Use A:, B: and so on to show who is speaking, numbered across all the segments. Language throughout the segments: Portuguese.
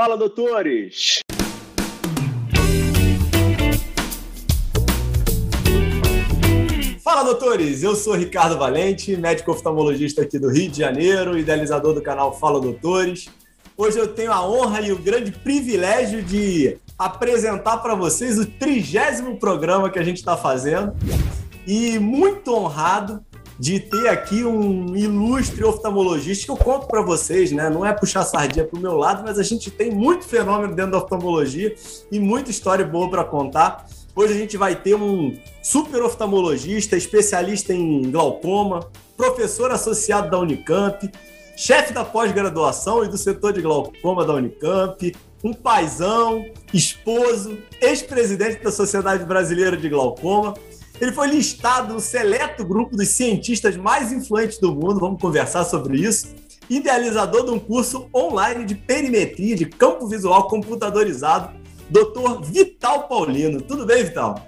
A: Fala, doutores!
B: Fala, doutores! Eu sou Ricardo Valente, médico oftalmologista aqui do Rio de Janeiro, idealizador do canal Fala Doutores. Hoje eu tenho a honra e o grande privilégio de apresentar para vocês o trigésimo programa que a gente está fazendo. E muito honrado de ter aqui um ilustre oftalmologista que eu conto para vocês, né? Não é puxar sardinha para o meu lado, mas a gente tem muito fenômeno dentro da oftalmologia e muita história boa para contar. Hoje a gente vai ter um super oftalmologista, especialista em glaucoma, professor associado da Unicamp, chefe da pós-graduação e do setor de glaucoma da Unicamp, um paizão, esposo, ex-presidente da Sociedade Brasileira de Glaucoma ele foi listado no seleto grupo dos cientistas mais influentes do mundo, vamos conversar sobre isso. Idealizador de um curso online de perimetria de campo visual computadorizado, Dr. Vital Paulino. Tudo bem, Vital?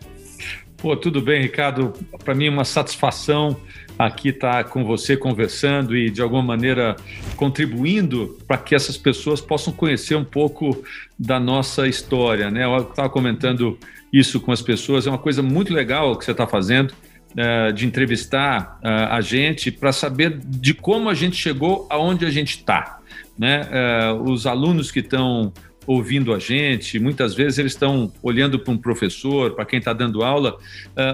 C: Pô, tudo bem, Ricardo. Para mim é uma satisfação aqui estar tá com você conversando e de alguma maneira contribuindo para que essas pessoas possam conhecer um pouco da nossa história, né? Eu estava comentando isso com as pessoas. É uma coisa muito legal que você está fazendo. Uh, de entrevistar uh, a gente para saber de como a gente chegou aonde a gente está. Né? Uh, os alunos que estão ouvindo a gente, muitas vezes eles estão olhando para um professor, para quem está dando aula,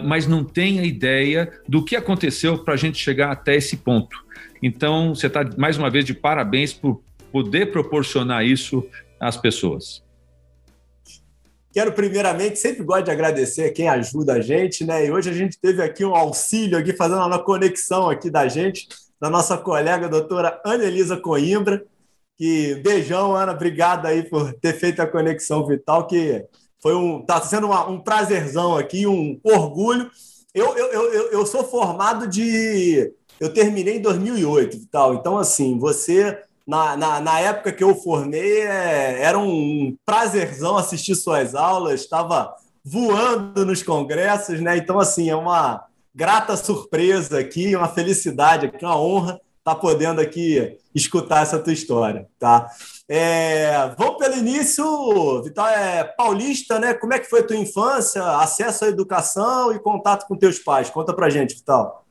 C: mas não tem a ideia do que aconteceu para a gente chegar até esse ponto. Então, você está, mais uma vez, de parabéns por poder proporcionar isso às pessoas.
B: Quero primeiramente, sempre gosto de agradecer quem ajuda a gente, né? E hoje a gente teve aqui um auxílio aqui, fazendo uma conexão aqui da gente, da nossa colega doutora Anelisa Coimbra, que beijão, Ana, obrigado aí por ter feito a conexão vital, que foi um, tá sendo uma, um prazerzão aqui, um orgulho. Eu, eu, eu, eu sou formado de, eu terminei em 2008 e tal, então assim, você na, na, na, época que eu formei, é, era um prazerzão assistir suas aulas, estava voando nos congressos, né? Então, assim, é uma grata surpresa aqui, uma felicidade aqui, uma honra estar tá podendo aqui escutar essa tua história, tá? É, vamos pelo início, Vital é paulista, né? Como é que foi tua infância, acesso à educação e contato com teus pais? Conta pra gente, Vital.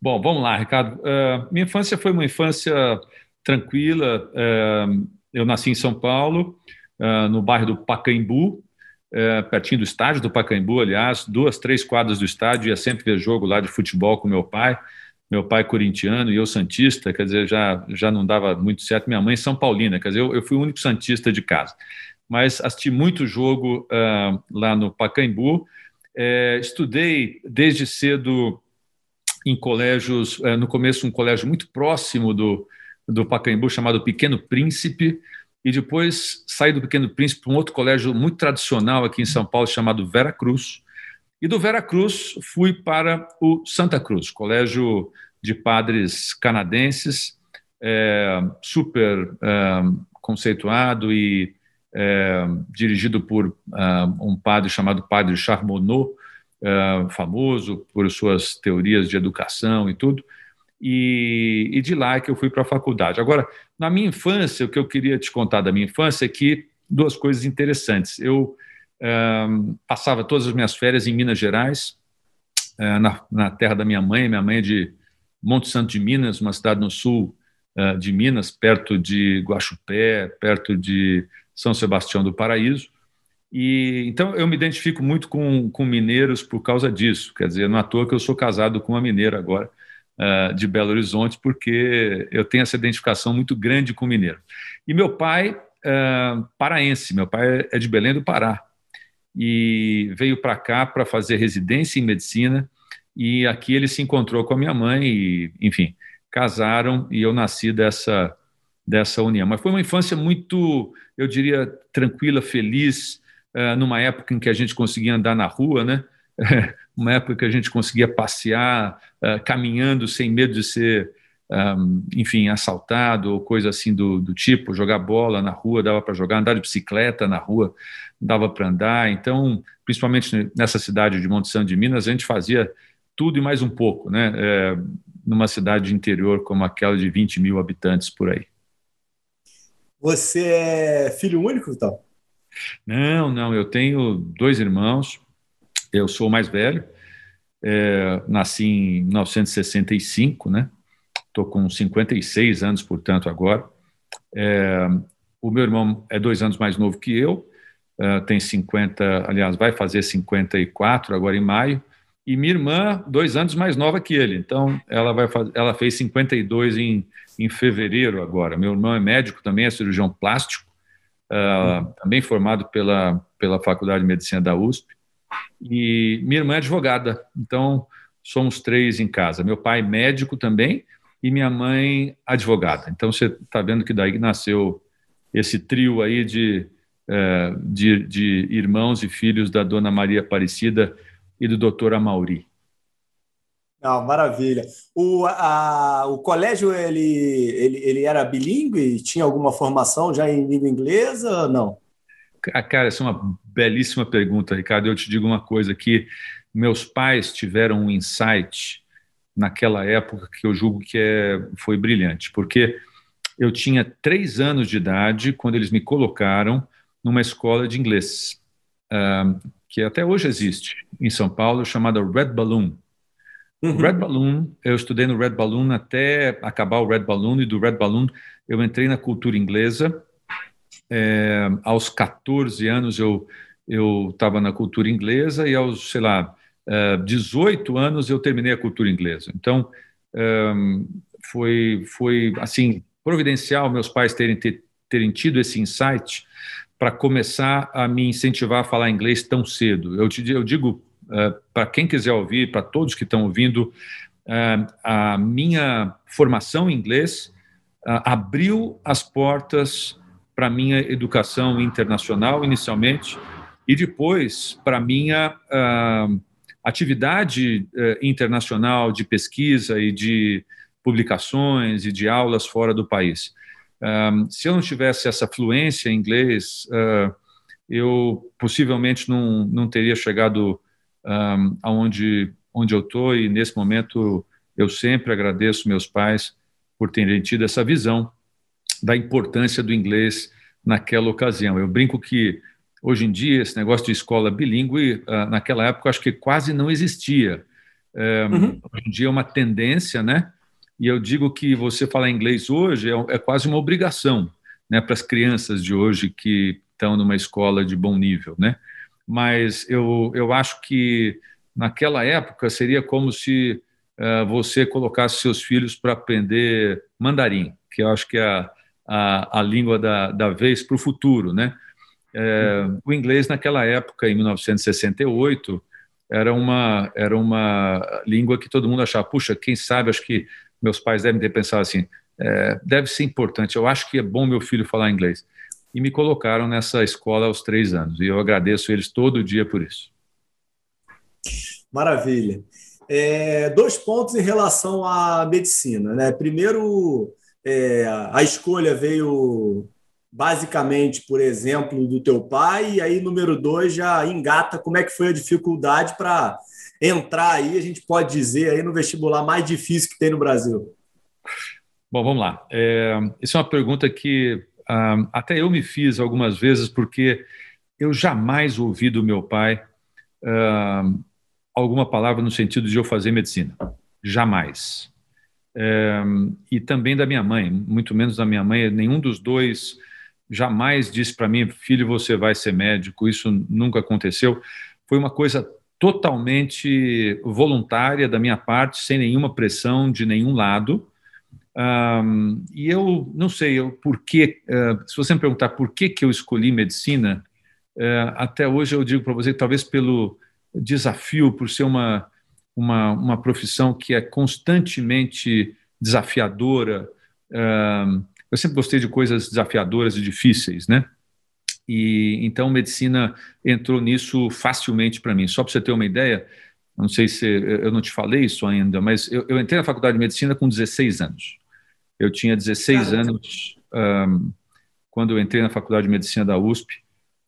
C: Bom, vamos lá, Ricardo. Uh, minha infância foi uma infância tranquila. Eh, eu nasci em São Paulo, eh, no bairro do Pacaembu, eh, pertinho do estádio do Pacaembu, aliás, duas, três quadras do estádio, ia sempre ver jogo lá de futebol com meu pai. Meu pai corintiano e eu santista, quer dizer, já, já não dava muito certo. Minha mãe São Paulina, quer dizer, eu, eu fui o único santista de casa. Mas assisti muito jogo uh, lá no Pacaembu. estudei desde cedo em colégios, no começo um colégio muito próximo do, do Pacaembu chamado Pequeno Príncipe, e depois saí do Pequeno Príncipe para um outro colégio muito tradicional aqui em São Paulo chamado Vera Cruz. E do Vera Cruz fui para o Santa Cruz, colégio de padres canadenses, é, super é, conceituado e é, dirigido por é, um padre chamado Padre Charbonneau, é, famoso por suas teorias de educação e tudo e, e de lá é que eu fui para a faculdade. Agora, na minha infância, o que eu queria te contar da minha infância é que duas coisas interessantes. Eu passava todas as minhas férias em Minas Gerais, uh, na, na, terra da minha mãe. Minha mãe é de Monte Santo de Minas, uma cidade no sul uh, de Minas, perto de Guaxupé, perto de São Sebastião do Paraíso. E então eu me identifico muito com, com mineiros por causa disso. Quer dizer, não é à toa que eu sou casado com uma mineira agora uh, de Belo Horizonte, porque eu tenho essa identificação muito grande com o mineiro. E meu pai, uh, paraense, meu pai é de Belém do Pará, e veio para cá para fazer residência em medicina, e aqui ele se encontrou com a minha mãe, e, enfim, casaram, e eu nasci dessa, dessa união. Mas foi uma infância muito, eu diria, tranquila, feliz, uh, numa época em que a gente conseguia andar na rua, né? uma época que a gente conseguia passear uh, caminhando sem medo de ser, um, enfim, assaltado ou coisa assim do, do tipo, jogar bola na rua, dava para jogar, andar de bicicleta na rua, dava para andar. Então, principalmente nessa cidade de Monte Santo de Minas, a gente fazia tudo e mais um pouco, né? É, numa cidade de interior como aquela de 20 mil habitantes por aí.
B: Você é filho único, então?
C: Não, não. Eu tenho dois irmãos. Eu sou mais velho. É, nasci em 1965, né? Estou com 56 anos, portanto, agora. É, o meu irmão é dois anos mais novo que eu, uh, tem 50, aliás, vai fazer 54 agora em maio. E minha irmã, dois anos mais nova que ele. Então, ela, vai faz... ela fez 52 em, em fevereiro agora. Meu irmão é médico também, é cirurgião plástico, uhum. também formado pela, pela Faculdade de Medicina da USP. E minha irmã é advogada. Então, somos três em casa. Meu pai médico também e minha mãe advogada. Então, você está vendo que daí nasceu esse trio aí de, uh, de, de irmãos e filhos da Dona Maria Aparecida e do doutor Amauri.
B: Não, maravilha. O, a, o colégio ele, ele, ele era bilíngue? Tinha alguma formação já em língua inglesa? Não.
C: Cara, essa é uma belíssima pergunta, Ricardo. Eu te digo uma coisa que meus pais tiveram um insight naquela época que eu julgo que é, foi brilhante, porque eu tinha três anos de idade quando eles me colocaram numa escola de inglês, uh, que até hoje existe em São Paulo, chamada Red Balloon. Uhum. Red Balloon, eu estudei no Red Balloon até acabar o Red Balloon, e do Red Balloon eu entrei na cultura inglesa. É, aos 14 anos eu eu estava na cultura inglesa e aos, sei lá, 18 anos eu terminei a cultura inglesa. Então, foi, foi assim, providencial meus pais terem, ter, terem tido esse insight para começar a me incentivar a falar inglês tão cedo. Eu, te, eu digo uh, para quem quiser ouvir, para todos que estão ouvindo, uh, a minha formação em inglês uh, abriu as portas para minha educação internacional, inicialmente, e depois para minha atividade internacional de pesquisa e de publicações e de aulas fora do país. Um, se eu não tivesse essa fluência em inglês, uh, eu possivelmente não, não teria chegado um, aonde onde eu estou e nesse momento eu sempre agradeço meus pais por terem tido essa visão da importância do inglês naquela ocasião. Eu brinco que hoje em dia esse negócio de escola bilíngue uh, naquela época acho que quase não existia. Um, uhum. Hoje em dia é uma tendência, né? E eu digo que você falar inglês hoje é, é quase uma obrigação né, para as crianças de hoje que estão numa escola de bom nível. Né? Mas eu, eu acho que naquela época seria como se uh, você colocasse seus filhos para aprender mandarim, que eu acho que é a, a, a língua da, da vez para o futuro. Né? É, o inglês, naquela época, em 1968, era uma, era uma língua que todo mundo achava, puxa, quem sabe, acho que meus pais devem ter pensado assim: é, deve ser importante, eu acho que é bom meu filho falar inglês. E me colocaram nessa escola aos três anos, e eu agradeço eles todo dia por isso.
B: Maravilha. É, dois pontos em relação à medicina. Né? Primeiro, é, a escolha veio basicamente, por exemplo, do teu pai, e aí, número dois, já engata como é que foi a dificuldade para entrar aí, a gente pode dizer, aí no vestibular mais difícil que tem no Brasil?
C: Bom, vamos lá. É, essa é uma pergunta que ah, até eu me fiz algumas vezes, porque eu jamais ouvi do meu pai ah, alguma palavra no sentido de eu fazer medicina. Jamais. É, e também da minha mãe, muito menos da minha mãe, nenhum dos dois jamais disse para mim, filho, você vai ser médico, isso nunca aconteceu. Foi uma coisa totalmente voluntária da minha parte, sem nenhuma pressão de nenhum lado. Um, e eu não sei eu, por que, uh, se você me perguntar por que, que eu escolhi medicina, uh, até hoje eu digo para você, talvez pelo desafio, por ser uma, uma, uma profissão que é constantemente desafiadora. Uh, eu sempre gostei de coisas desafiadoras e difíceis, né? E então medicina entrou nisso facilmente para mim. Só para você ter uma ideia, não sei se eu não te falei isso ainda, mas eu, eu entrei na faculdade de medicina com 16 anos. Eu tinha 16 anos um, quando eu entrei na faculdade de medicina da USP.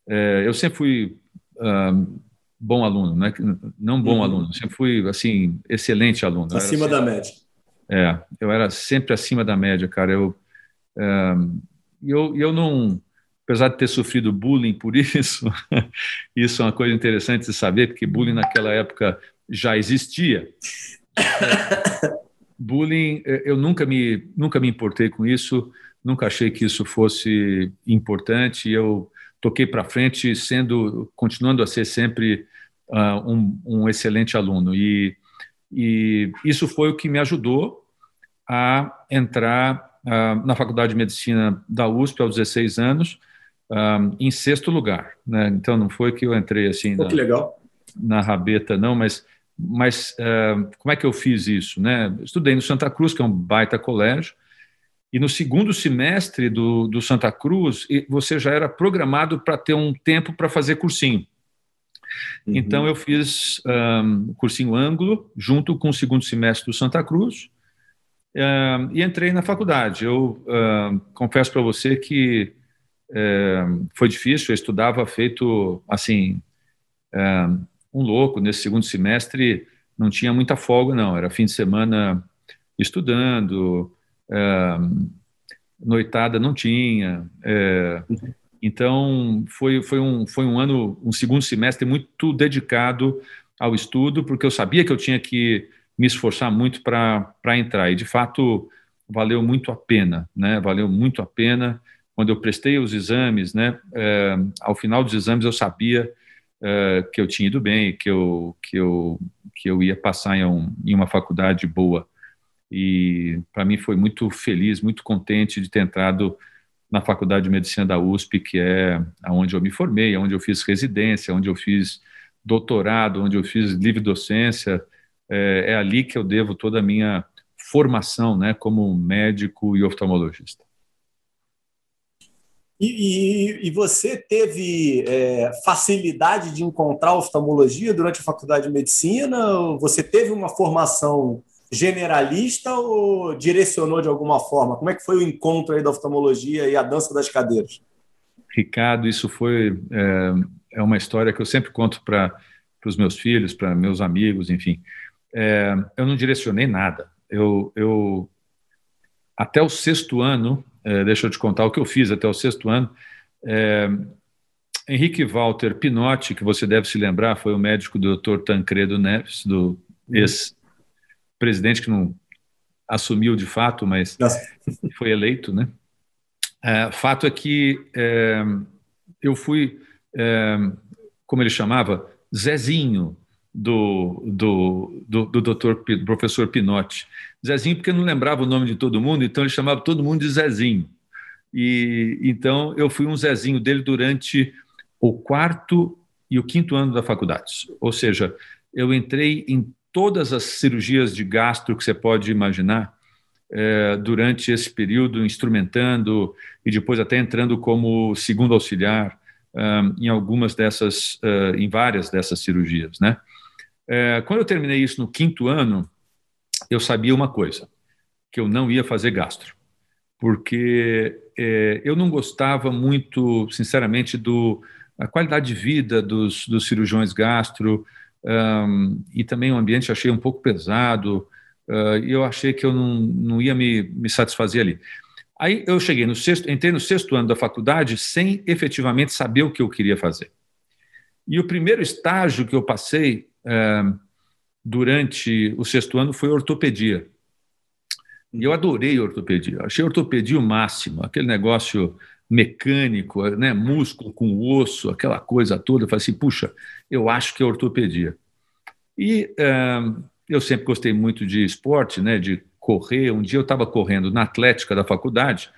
C: É, eu sempre fui um, bom aluno, né? não bom uhum. aluno, sempre fui assim excelente aluno.
B: Acima da média.
C: É, eu era sempre acima da média, cara. Eu eu, eu não, apesar de ter sofrido bullying por isso, isso é uma coisa interessante de saber, porque bullying naquela época já existia. bullying, eu nunca me, nunca me importei com isso, nunca achei que isso fosse importante. Eu toquei para frente, sendo, continuando a ser sempre uh, um, um, excelente aluno. E, e, isso foi o que me ajudou a entrar uh, na Faculdade de Medicina da USP aos 16 anos, uh, em sexto lugar. Né? Então não foi que eu entrei assim
B: na,
C: na rabeta, não, mas mas uh, como é que eu fiz isso? Né? Estudei no Santa Cruz, que é um baita colégio, e no segundo semestre do, do Santa Cruz, você já era programado para ter um tempo para fazer cursinho. Uhum. Então, eu fiz um, cursinho ângulo, junto com o segundo semestre do Santa Cruz, um, e entrei na faculdade. Eu um, confesso para você que foi difícil, eu estudava feito, assim, um louco. Nesse segundo semestre não tinha muita folga, não. Era fim de semana estudando, noitada não tinha. É, então foi, foi, um, foi um ano, um segundo semestre muito dedicado ao estudo, porque eu sabia que eu tinha que me esforçar muito para entrar. E de fato valeu muito a pena, né? Valeu muito a pena. Quando eu prestei os exames, né? É, ao final dos exames eu sabia uh, que eu tinha ido bem, que eu, que eu, que eu ia passar em, um, em uma faculdade boa. E para mim foi muito feliz, muito contente de ter entrado na Faculdade de Medicina da USP, que é onde eu me formei, onde eu fiz residência, onde eu fiz doutorado, onde eu fiz livre docência. É, é ali que eu devo toda a minha formação né, como médico e oftalmologista.
B: E, e, e você teve é, facilidade de encontrar oftalmologia durante a faculdade de medicina? Você teve uma formação generalista ou direcionou de alguma forma? Como é que foi o encontro aí da oftalmologia e a dança das cadeiras?
C: Ricardo, isso foi é, é uma história que eu sempre conto para os meus filhos, para meus amigos, enfim. É, eu não direcionei nada. Eu, eu até o sexto ano é, deixa eu te contar o que eu fiz até o sexto ano. É, Henrique Walter Pinotti, que você deve se lembrar, foi o médico do Dr. Tancredo Neves, do ex-presidente que não assumiu de fato, mas Nossa. foi eleito, né? É, fato é que é, eu fui, é, como ele chamava, Zezinho do, do, do, do doutor, professor Pinotti. Zezinho, porque não lembrava o nome de todo mundo, então ele chamava todo mundo de Zezinho. E então eu fui um Zezinho dele durante o quarto e o quinto ano da faculdade. Ou seja, eu entrei em todas as cirurgias de gastro que você pode imaginar é, durante esse período, instrumentando e depois até entrando como segundo auxiliar um, em algumas dessas, uh, em várias dessas cirurgias, né? É, quando eu terminei isso no quinto ano, eu sabia uma coisa, que eu não ia fazer gastro, porque é, eu não gostava muito, sinceramente, do a qualidade de vida dos, dos cirurgiões gastro um, e também o ambiente achei um pouco pesado uh, e eu achei que eu não, não ia me, me satisfazer ali. Aí eu cheguei no sexto, entrei no sexto ano da faculdade sem efetivamente saber o que eu queria fazer. E o primeiro estágio que eu passei durante o sexto ano foi ortopedia. E eu adorei ortopedia. Achei ortopedia o máximo, aquele negócio mecânico, né, músculo com osso, aquela coisa toda. Eu falei assim, puxa, eu acho que é ortopedia. E é, eu sempre gostei muito de esporte, né, de correr. Um dia eu estava correndo na Atlética da faculdade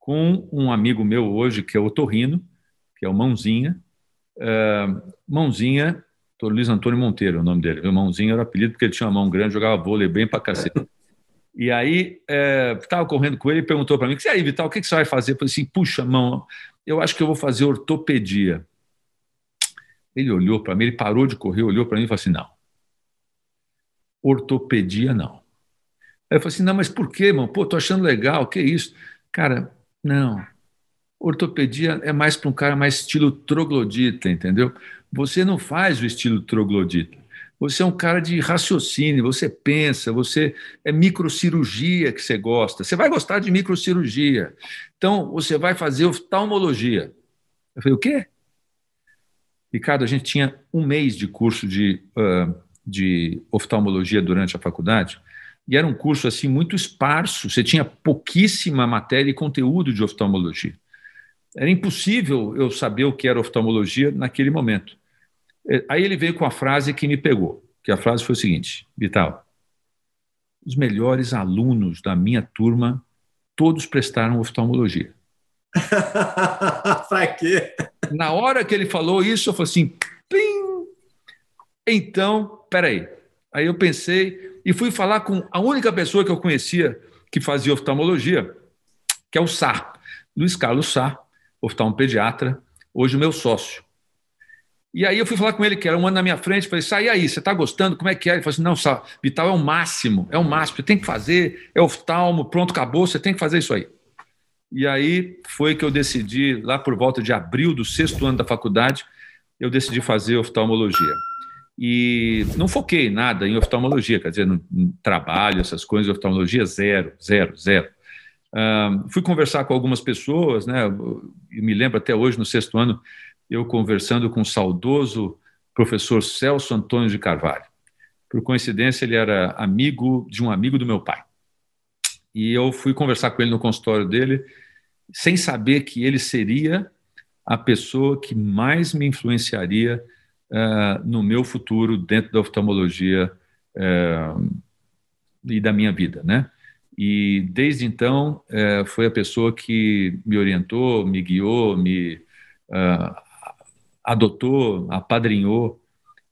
C: com um amigo meu hoje, que é o Torrino, que é o Mãozinha. É, Mãozinha Doutor Luiz Antônio Monteiro, o nome dele. Meu irmãozinho era apelido porque ele tinha uma mão grande, jogava vôlei bem pra cacete. E aí, estava é, correndo com ele e perguntou para mim: e aí, Vital, o que, que você vai fazer? Eu falei assim: puxa, mão, eu acho que eu vou fazer ortopedia. Ele olhou para mim, ele parou de correr, olhou para mim e falou assim: não, ortopedia não. Aí eu falei assim: não, mas por quê, mano? Pô, tô achando legal, que isso? Cara, não. Ortopedia é mais para um cara mais estilo troglodita, entendeu? Você não faz o estilo troglodita. Você é um cara de raciocínio, você pensa, você é microcirurgia que você gosta. Você vai gostar de microcirurgia. Então, você vai fazer oftalmologia. Eu falei, o quê? Ricardo, a gente tinha um mês de curso de, uh, de oftalmologia durante a faculdade e era um curso assim muito esparso. Você tinha pouquíssima matéria e conteúdo de oftalmologia. Era impossível eu saber o que era oftalmologia naquele momento. É, aí ele veio com a frase que me pegou, que a frase foi o seguinte, Vital, os melhores alunos da minha turma, todos prestaram oftalmologia.
B: Para quê?
C: Na hora que ele falou isso, eu falei assim, Plim! então, peraí. Aí eu pensei e fui falar com a única pessoa que eu conhecia que fazia oftalmologia, que é o Sá, Luiz Carlos Sá, oftalmopediatra, hoje o meu sócio. E aí eu fui falar com ele, que era um ano na minha frente, falei, sai aí, você está gostando? Como é que é? Ele falou assim, não, Sá, Vital é o máximo, é o máximo, você tem que fazer, é oftalmo, pronto, acabou, você tem que fazer isso aí. E aí foi que eu decidi, lá por volta de abril do sexto ano da faculdade, eu decidi fazer oftalmologia. E não foquei nada em oftalmologia, quer dizer, no, no trabalho, essas coisas, oftalmologia, zero, zero, zero. Fui conversar com algumas pessoas, né? Eu me lembro até hoje, no sexto ano, eu conversando com o saudoso professor Celso Antônio de Carvalho. Por coincidência, ele era amigo de um amigo do meu pai. E eu fui conversar com ele no consultório dele, sem saber que ele seria a pessoa que mais me influenciaria uh, no meu futuro dentro da oftalmologia uh, e da minha vida, né? E desde então uh, foi a pessoa que me orientou, me guiou, me adotou, apadrinhou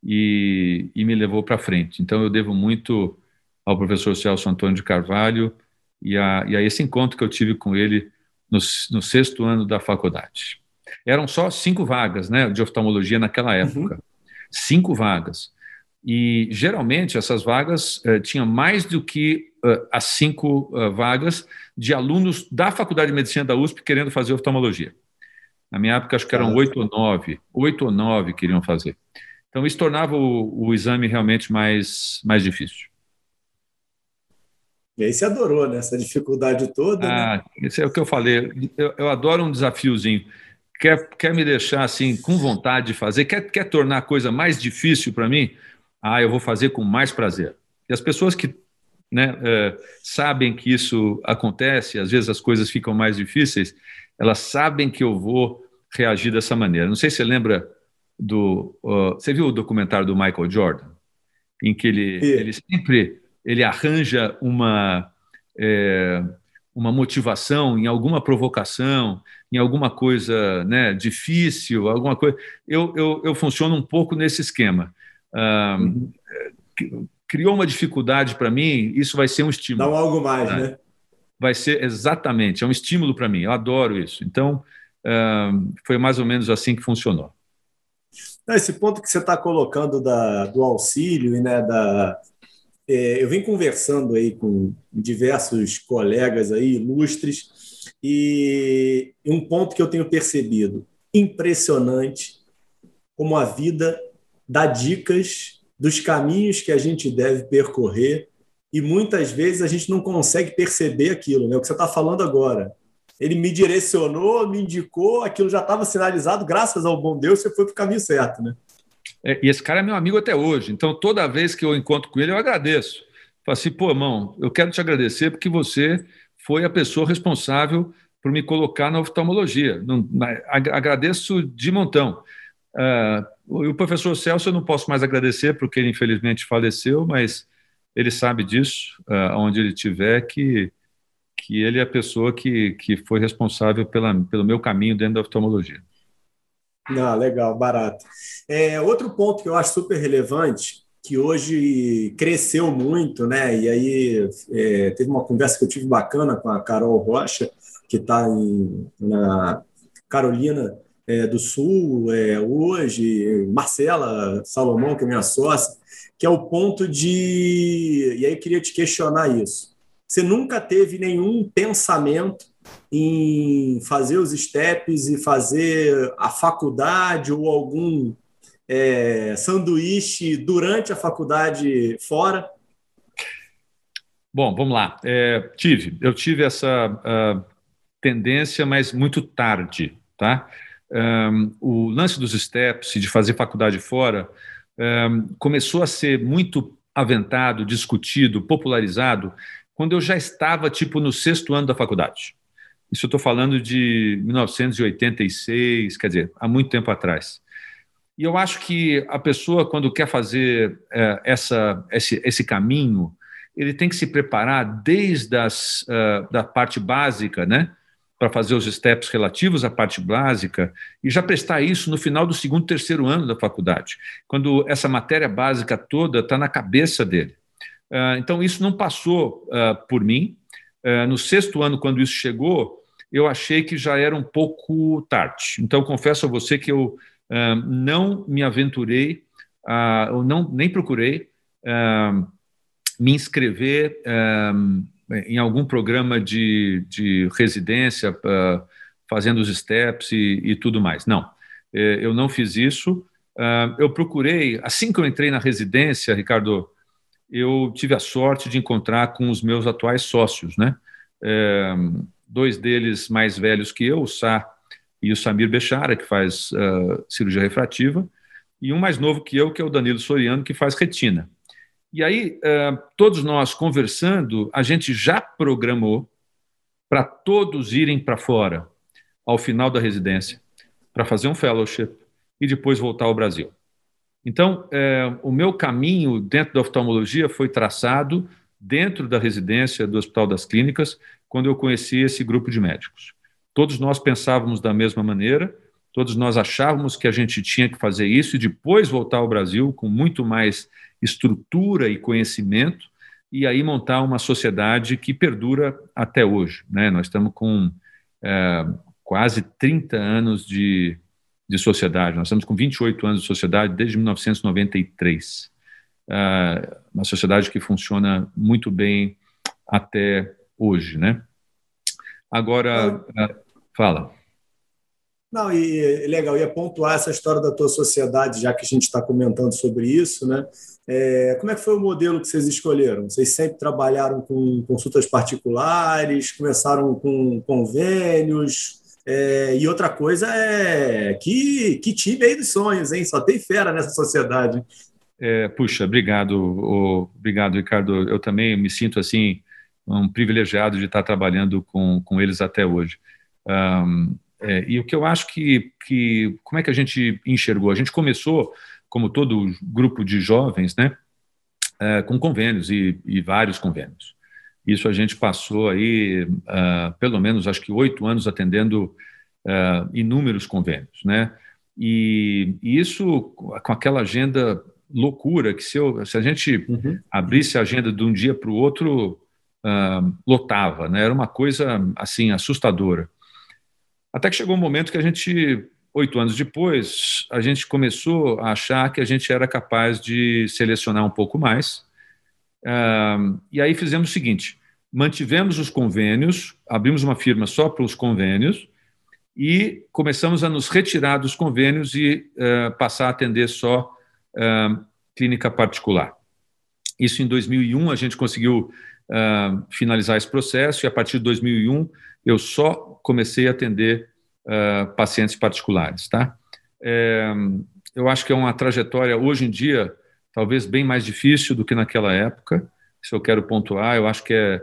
C: e, e me levou para frente. Então eu devo muito ao professor Celso Antônio de Carvalho e a, e a esse encontro que eu tive com ele no, no, sexto ano da faculdade. Eram só cinco vagas né, de oftalmologia naquela uhum. época. Uhum. Cinco vagas. E geralmente essas vagas eh, tinham mais do que uh, as cinco uh, vagas de alunos da Faculdade de Medicina da USP querendo fazer oftalmologia. Na minha época, acho que eram oito ou nove, oito ou nove queriam fazer. Então, isso tornava o, o exame realmente mais, mais difícil.
B: E aí você adorou, né? Essa dificuldade toda. Né? Ah,
C: né? isso é o que eu falei. Eu, eu, adoro um desafiozinho. Quer, quer me deixar assim com vontade de fazer? Quer, quer tornar a coisa mais difícil para mim? Ah, eu vou fazer com mais prazer. E as pessoas que né, é, sabem que isso acontece, às vezes as coisas ficam mais difíceis, elas sabem que eu vou reagir dessa maneira. Não sei se você lembra do. Uh, você viu o documentário do Michael Jordan? Em que ele, ele sempre ele arranja uma, é, uma motivação em alguma provocação, em alguma coisa né, difícil, alguma coisa. Eu, eu, eu funciono um pouco nesse esquema. Uhum. Criou uma dificuldade para mim, isso vai ser um estímulo.
B: Dá algo mais, né?
C: Vai ser exatamente, é um estímulo para mim. Eu adoro isso. Então, foi mais ou menos assim que funcionou.
B: Esse ponto que você está colocando da, do auxílio e né, da, é, eu venho conversando aí com diversos colegas aí ilustres e um ponto que eu tenho percebido impressionante como a vida dá dicas dos caminhos que a gente deve percorrer e muitas vezes a gente não consegue perceber aquilo, né? O que você está falando agora ele me direcionou, me indicou, aquilo já estava sinalizado, graças ao bom Deus, você foi para o caminho certo, né?
C: É, e esse cara é meu amigo até hoje, então toda vez que eu encontro com ele, eu agradeço. Falo assim, pô, irmão, eu quero te agradecer porque você foi a pessoa responsável por me colocar na oftalmologia. Não, agradeço de montão. Uh, o professor Celso eu não posso mais agradecer porque ele infelizmente faleceu, mas ele sabe disso, uh, onde ele estiver, que que ele é a pessoa que, que foi responsável pela, pelo meu caminho dentro da oftalmologia.
B: Ah, legal, barato. É, outro ponto que eu acho super relevante, que hoje cresceu muito, né? E aí é, teve uma conversa que eu tive bacana com a Carol Rocha, que está na Carolina é, do Sul é, hoje, Marcela Salomão, que é minha sócia, que é o ponto de. E aí eu queria te questionar isso você nunca teve nenhum pensamento em fazer os steps e fazer a faculdade ou algum é, sanduíche durante a faculdade fora?
C: Bom, vamos lá. É, tive, eu tive essa uh, tendência, mas muito tarde, tá? Um, o lance dos steps de fazer faculdade fora um, começou a ser muito aventado, discutido, popularizado quando eu já estava tipo no sexto ano da faculdade. Isso eu estou falando de 1986, quer dizer, há muito tempo atrás. E eu acho que a pessoa, quando quer fazer é, essa, esse, esse caminho, ele tem que se preparar desde as, uh, da parte básica, né? Para fazer os steps relativos à parte básica e já prestar isso no final do segundo, terceiro ano da faculdade, quando essa matéria básica toda está na cabeça dele. Uh, então, isso não passou uh, por mim. no sexto ano, quando isso chegou, eu achei que já era um pouco tarde. Então, confesso a você que eu não me aventurei, eu não, nem procurei me inscrever em algum programa de, de residência, uh, fazendo os steps e, e, tudo mais. Não, eh, eu não fiz isso. eu procurei, assim que eu entrei na residência, Ricardo, eu tive a sorte de encontrar com os meus atuais sócios, né? dois deles mais velhos que eu, o Sá e o Samir Bechara, que faz uh, cirurgia refrativa, e um mais novo que eu, que é o Danilo Soriano, que faz retina. E aí, uh, todos nós conversando, a gente já programou para todos irem para fora ao final da residência, para fazer um fellowship e depois voltar ao Brasil. Então, eh, o meu caminho dentro da oftalmologia foi traçado dentro da residência do Hospital das Clínicas, quando eu conheci esse grupo de médicos. Todos nós pensávamos da mesma maneira, todos nós achávamos que a gente tinha que fazer isso e depois voltar ao Brasil com muito mais estrutura e conhecimento e aí montar uma sociedade que perdura até hoje. Né? Nós estamos com é, quase 30 anos de, de sociedade, nós estamos com 28 anos de sociedade desde 1993. É, uma sociedade que funciona muito bem até hoje, né? Agora, é, Fala.
B: Não, e legal, ia pontuar essa história da tua sociedade, já que a gente está comentando sobre isso, né? É, como é que foi o modelo que vocês escolheram? Vocês sempre trabalharam com consultas particulares, começaram com convênios, é, e outra coisa é que, que time aí dos sonhos, hein? Só tem fera nessa sociedade.
C: É, puxa, obrigado, obrigado, Ricardo. Eu também me sinto assim um privilegiado de estar trabalhando com, com eles até hoje. Um, é, e o que eu acho que, que. Como é que a gente enxergou? A gente começou, como todo grupo de jovens, né, é, com convênios e, e, vários convênios. Isso a gente passou aí, uh, pelo menos, acho que oito anos atendendo uh, inúmeros convênios, né? E, e, isso com aquela agenda loucura que se, eu, se a gente uhum. abrisse a agenda de um dia para o outro, uh, lotava, né? Era uma coisa assim assustadora. Até que chegou um momento que a gente, oito anos depois, a gente começou a achar que a gente era capaz de selecionar um pouco mais. Uh, e aí fizemos o seguinte: mantivemos os convênios, abrimos uma firma só para os convênios e começamos a nos retirar dos convênios e uh, passar a atender só uh, clínica particular. Isso em 2001 a gente conseguiu finalizar esse processo e a partir de 2001 eu só comecei a atender uh, pacientes particulares, tá? É, eu acho que é uma trajetória hoje em dia talvez bem mais difícil do que naquela época. Se eu quero pontuar, eu acho que é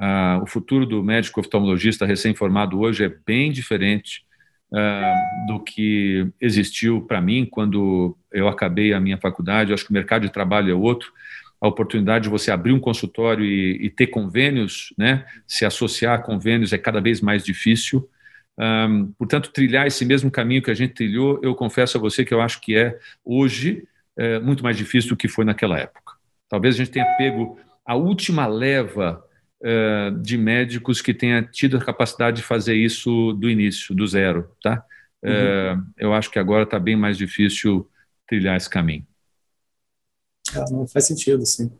C: uh, o futuro do médico oftalmologista recém-formado hoje é bem diferente uh, do que existiu para mim quando eu acabei a minha faculdade. Eu acho que o mercado de trabalho é outro a oportunidade de você abrir um consultório e, e ter convênios, né, se associar a convênios é cada vez mais difícil. Um, portanto, trilhar esse mesmo caminho que a gente trilhou, eu confesso a você que eu acho que é, hoje, é, muito mais difícil do que foi naquela época. Talvez a gente tenha pego a última leva é, de médicos que tenha tido a capacidade de fazer isso do início, do zero. Tá? É, uhum. eu acho que agora está bem mais difícil trilhar esse caminho.
B: É, não faz sentido, sim.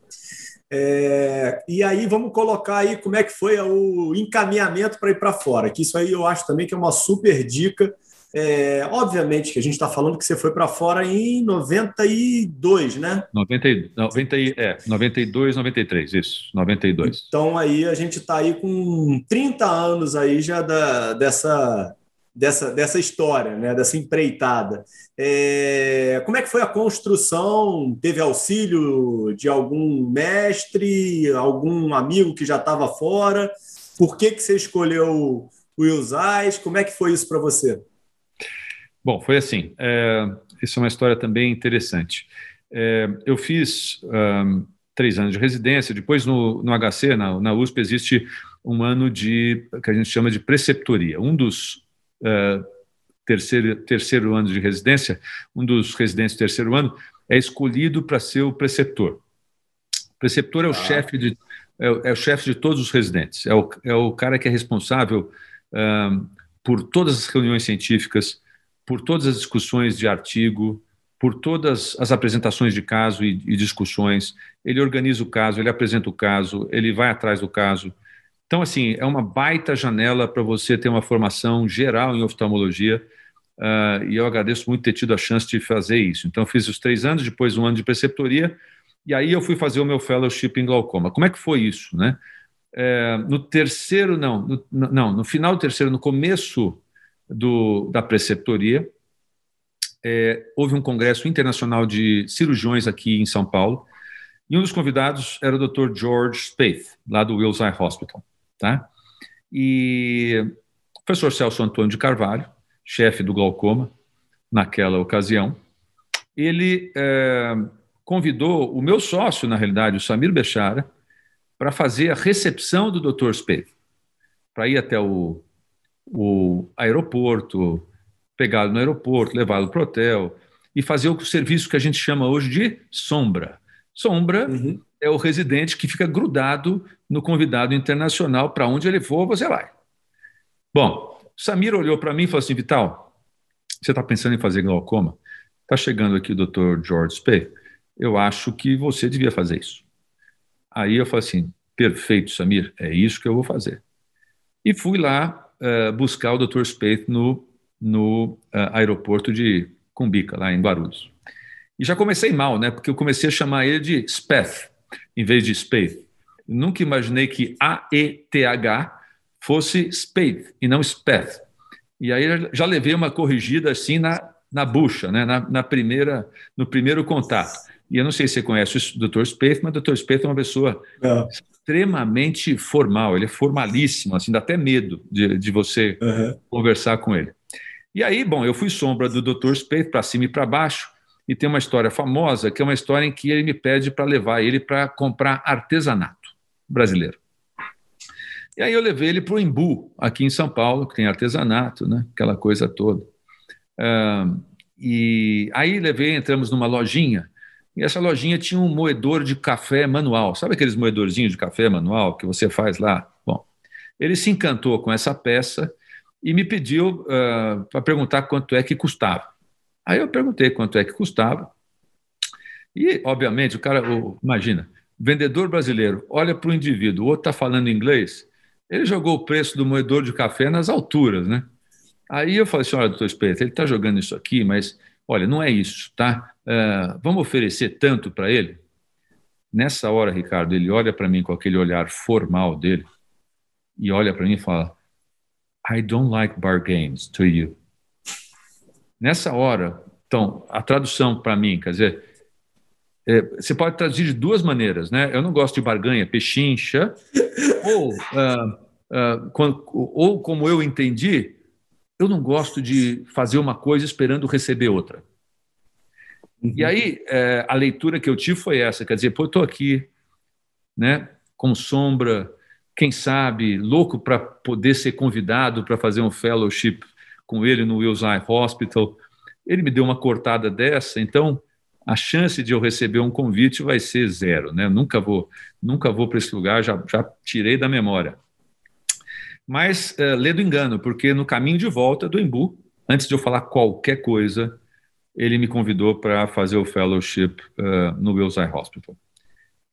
B: É, e aí vamos colocar aí como é que foi o encaminhamento para ir para fora, que isso aí eu acho também que é uma super dica É, obviamente que a gente está falando que você foi para fora em 92, né?
C: 90, 90, é, 92, 93, isso, 92.
B: Então aí a gente está aí com 30 anos aí já da, dessa, dessa, dessa história, né? dessa empreitada. É, como é que foi a construção? Teve auxílio de algum mestre, algum amigo que já estava fora? Por que, que você escolheu o Wilsais? Como é que foi isso para você?
C: Bom, foi assim. É, isso é uma história também interessante. É, eu fiz um, três anos de residência, depois no, no HC, na, na, USP, existe um ano de que a gente chama de preceptoria. Um dos uh, terceiro, terceiro ano de residência, um dos residentes do terceiro ano é escolhido para ser o preceptor. O preceptor é o ah. chefe de é, é, o chefe de todos os residentes, é o, é o cara que é responsável um, por todas as reuniões científicas, por todas as discussões de artigo, por todas as apresentações de caso e, e, discussões. Ele organiza o caso, ele apresenta o caso, ele vai atrás do caso. Então, assim, é uma baita janela para você ter uma formação geral em oftalmologia. Uh, e eu agradeço muito ter tido a chance de fazer isso. Então, fiz os três anos, depois um ano de preceptoria, e aí eu fui fazer o meu fellowship em glaucoma. Como é que foi isso, né? É, no terceiro, não, no, não, no final do terceiro, no começo do, da preceptoria, é, houve um congresso internacional de cirurgiões aqui em São Paulo, e um dos convidados era o Dr. George Spaeth, lá do Wills Eye Hospital. Tá? E o professor Celso Antônio de Carvalho, chefe do glaucoma, naquela ocasião, ele é, convidou o meu sócio, na realidade, o Samir Bechara, para fazer a recepção do Dr. Spaeth, para ir até o o aeroporto, pegá-lo no aeroporto, levá-lo para o hotel e fazer o serviço que a gente chama hoje de sombra. Sombra uhum. É o residente que fica grudado no convidado internacional para onde ele for, você vai. Bom, Samir olhou para mim e falou assim: Vital, você está pensando em fazer glaucoma? Está chegando aqui o Dr. George Spey. Eu acho que você devia fazer isso. Aí eu falei assim: perfeito, Samir, é isso que eu vou fazer. E fui lá uh, buscar o Dr. Spaeth no, no uh, aeroporto de Cumbica, lá em Guarulhos. E já comecei mal, né? Porque eu comecei a chamar ele de Spaeth, em vez de Spaeth. Nunca imaginei que A-E-T-H fosse Spaeth e não Spaeth. E aí já levei uma corrigida assim na, na bucha, né? na, na primeira, no primeiro contato. E eu não sei se você conhece o Dr. Spaeth, mas o Dr. Spaeth é uma pessoa não extremamente formal, ele é formalíssimo, assim, dá até medo de, de você uhum. conversar com ele. E aí, bom, eu fui sombra do Dr. Spade para cima e para baixo, e tem uma história famosa, que é uma história em que ele me pede para levar ele para comprar artesanato brasileiro. E aí eu levei ele para o Embu, aqui em São Paulo, que tem artesanato, né? aquela coisa toda. E aí levei, entramos numa lojinha, e essa lojinha tinha um moedor de café manual. Sabe aqueles moedorzinhos de café manual que você faz lá? Bom, ele se encantou com essa peça e me pediu uh, para perguntar quanto é que custava. Aí eu perguntei quanto é que custava. E, obviamente, o cara, o, imagina, vendedor brasileiro olha para o indivíduo, o outro está falando inglês, ele jogou o preço do moedor de café nas alturas, né? Aí eu falei assim: olha, doutor Espírito, ele está jogando isso aqui, mas olha, não é isso, tá? Uh, vamos oferecer tanto para ele? Nessa hora, Ricardo, ele olha para mim com aquele olhar formal dele e olha para mim e fala: I don't like bargains to you. Nessa hora, então, a tradução para mim, quer dizer, é, você pode traduzir de duas maneiras, né? Eu não gosto de barganha, pechincha, ou, uh, uh, quando, ou como eu entendi, eu não gosto de fazer uma coisa esperando receber outra. Uhum. E aí, é, a leitura que eu tive foi essa, quer dizer, pô, eu estou aqui, né, com sombra, quem sabe, louco para poder ser convidado para fazer um fellowship com ele no Wills Eye Hospital. Ele me deu uma cortada dessa, então a chance de eu receber um convite vai ser zero, né? Nunca vou, nunca vou para esse lugar, já, já tirei da memória. Mas uh, lê do engano, porque no caminho de volta do Embu, antes de eu falar qualquer coisa, ele me convidou para fazer o fellowship uh, no Wills Eye Hospital.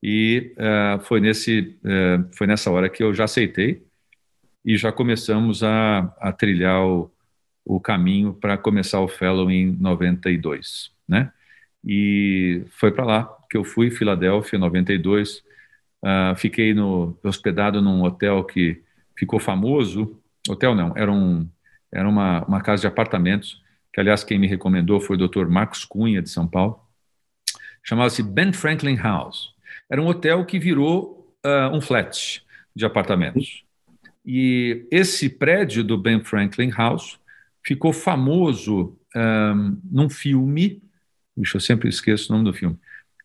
C: E uh, foi, nesse, uh, foi nessa hora que eu já aceitei e já começamos a, a trilhar o, o caminho para começar o fellow em 92, né? E foi para lá que eu fui, Filadélfia, 92. Uh, fiquei no, hospedado num hotel que ficou famoso. Hotel não, era, um, era uma, uma casa de apartamentos, que aliás quem me recomendou foi o Dr. Marcos Cunha, de São Paulo. Chamava-se Ben Franklin House. Era um hotel que virou uh, um flat de apartamentos. E esse prédio do Ben Franklin House ficou famoso um, num filme, deixa eu sempre esqueço o nome do filme,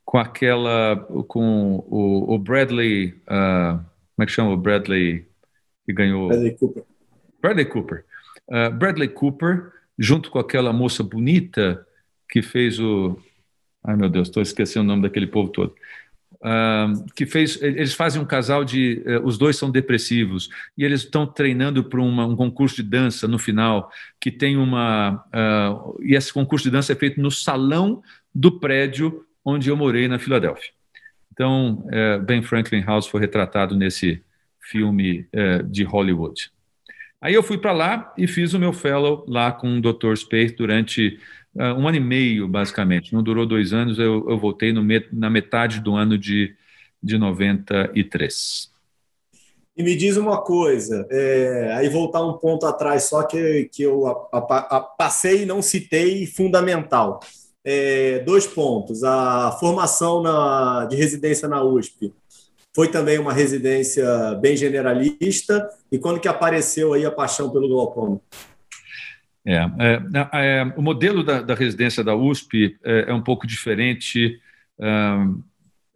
C: com aquela, com o, o Bradley, uh, como é que chama o Bradley que ganhou?
B: Bradley Cooper.
C: Bradley Cooper. Uh, Bradley Cooper, junto com aquela moça bonita que fez o, ai meu Deus, estou esquecendo o nome daquele povo todo que fez. Eles fazem um casal de. Uh, os dois são depressivos e eles estão treinando para um concurso de dança no final, que tem uma. Uh, e esse concurso de dança é feito no salão do prédio onde eu morei na Filadélfia. Então, uh, Ben Franklin House foi retratado nesse filme uh, de Hollywood. Aí eu fui para lá e fiz o meu fellow lá com o Dr. Space durante um ano e meio, basicamente. Não durou dois anos, eu, eu voltei no, na metade do ano de, de 93.
B: E me diz uma coisa, é, aí voltar um ponto atrás, só que, que eu a, a, a, passei e não citei, fundamental. É, dois pontos. A formação na, de residência na USP foi também uma residência bem generalista. E quando que apareceu aí a paixão pelo glaucoma?
C: É, é, é, o modelo da, da, residência da USP é, é um pouco diferente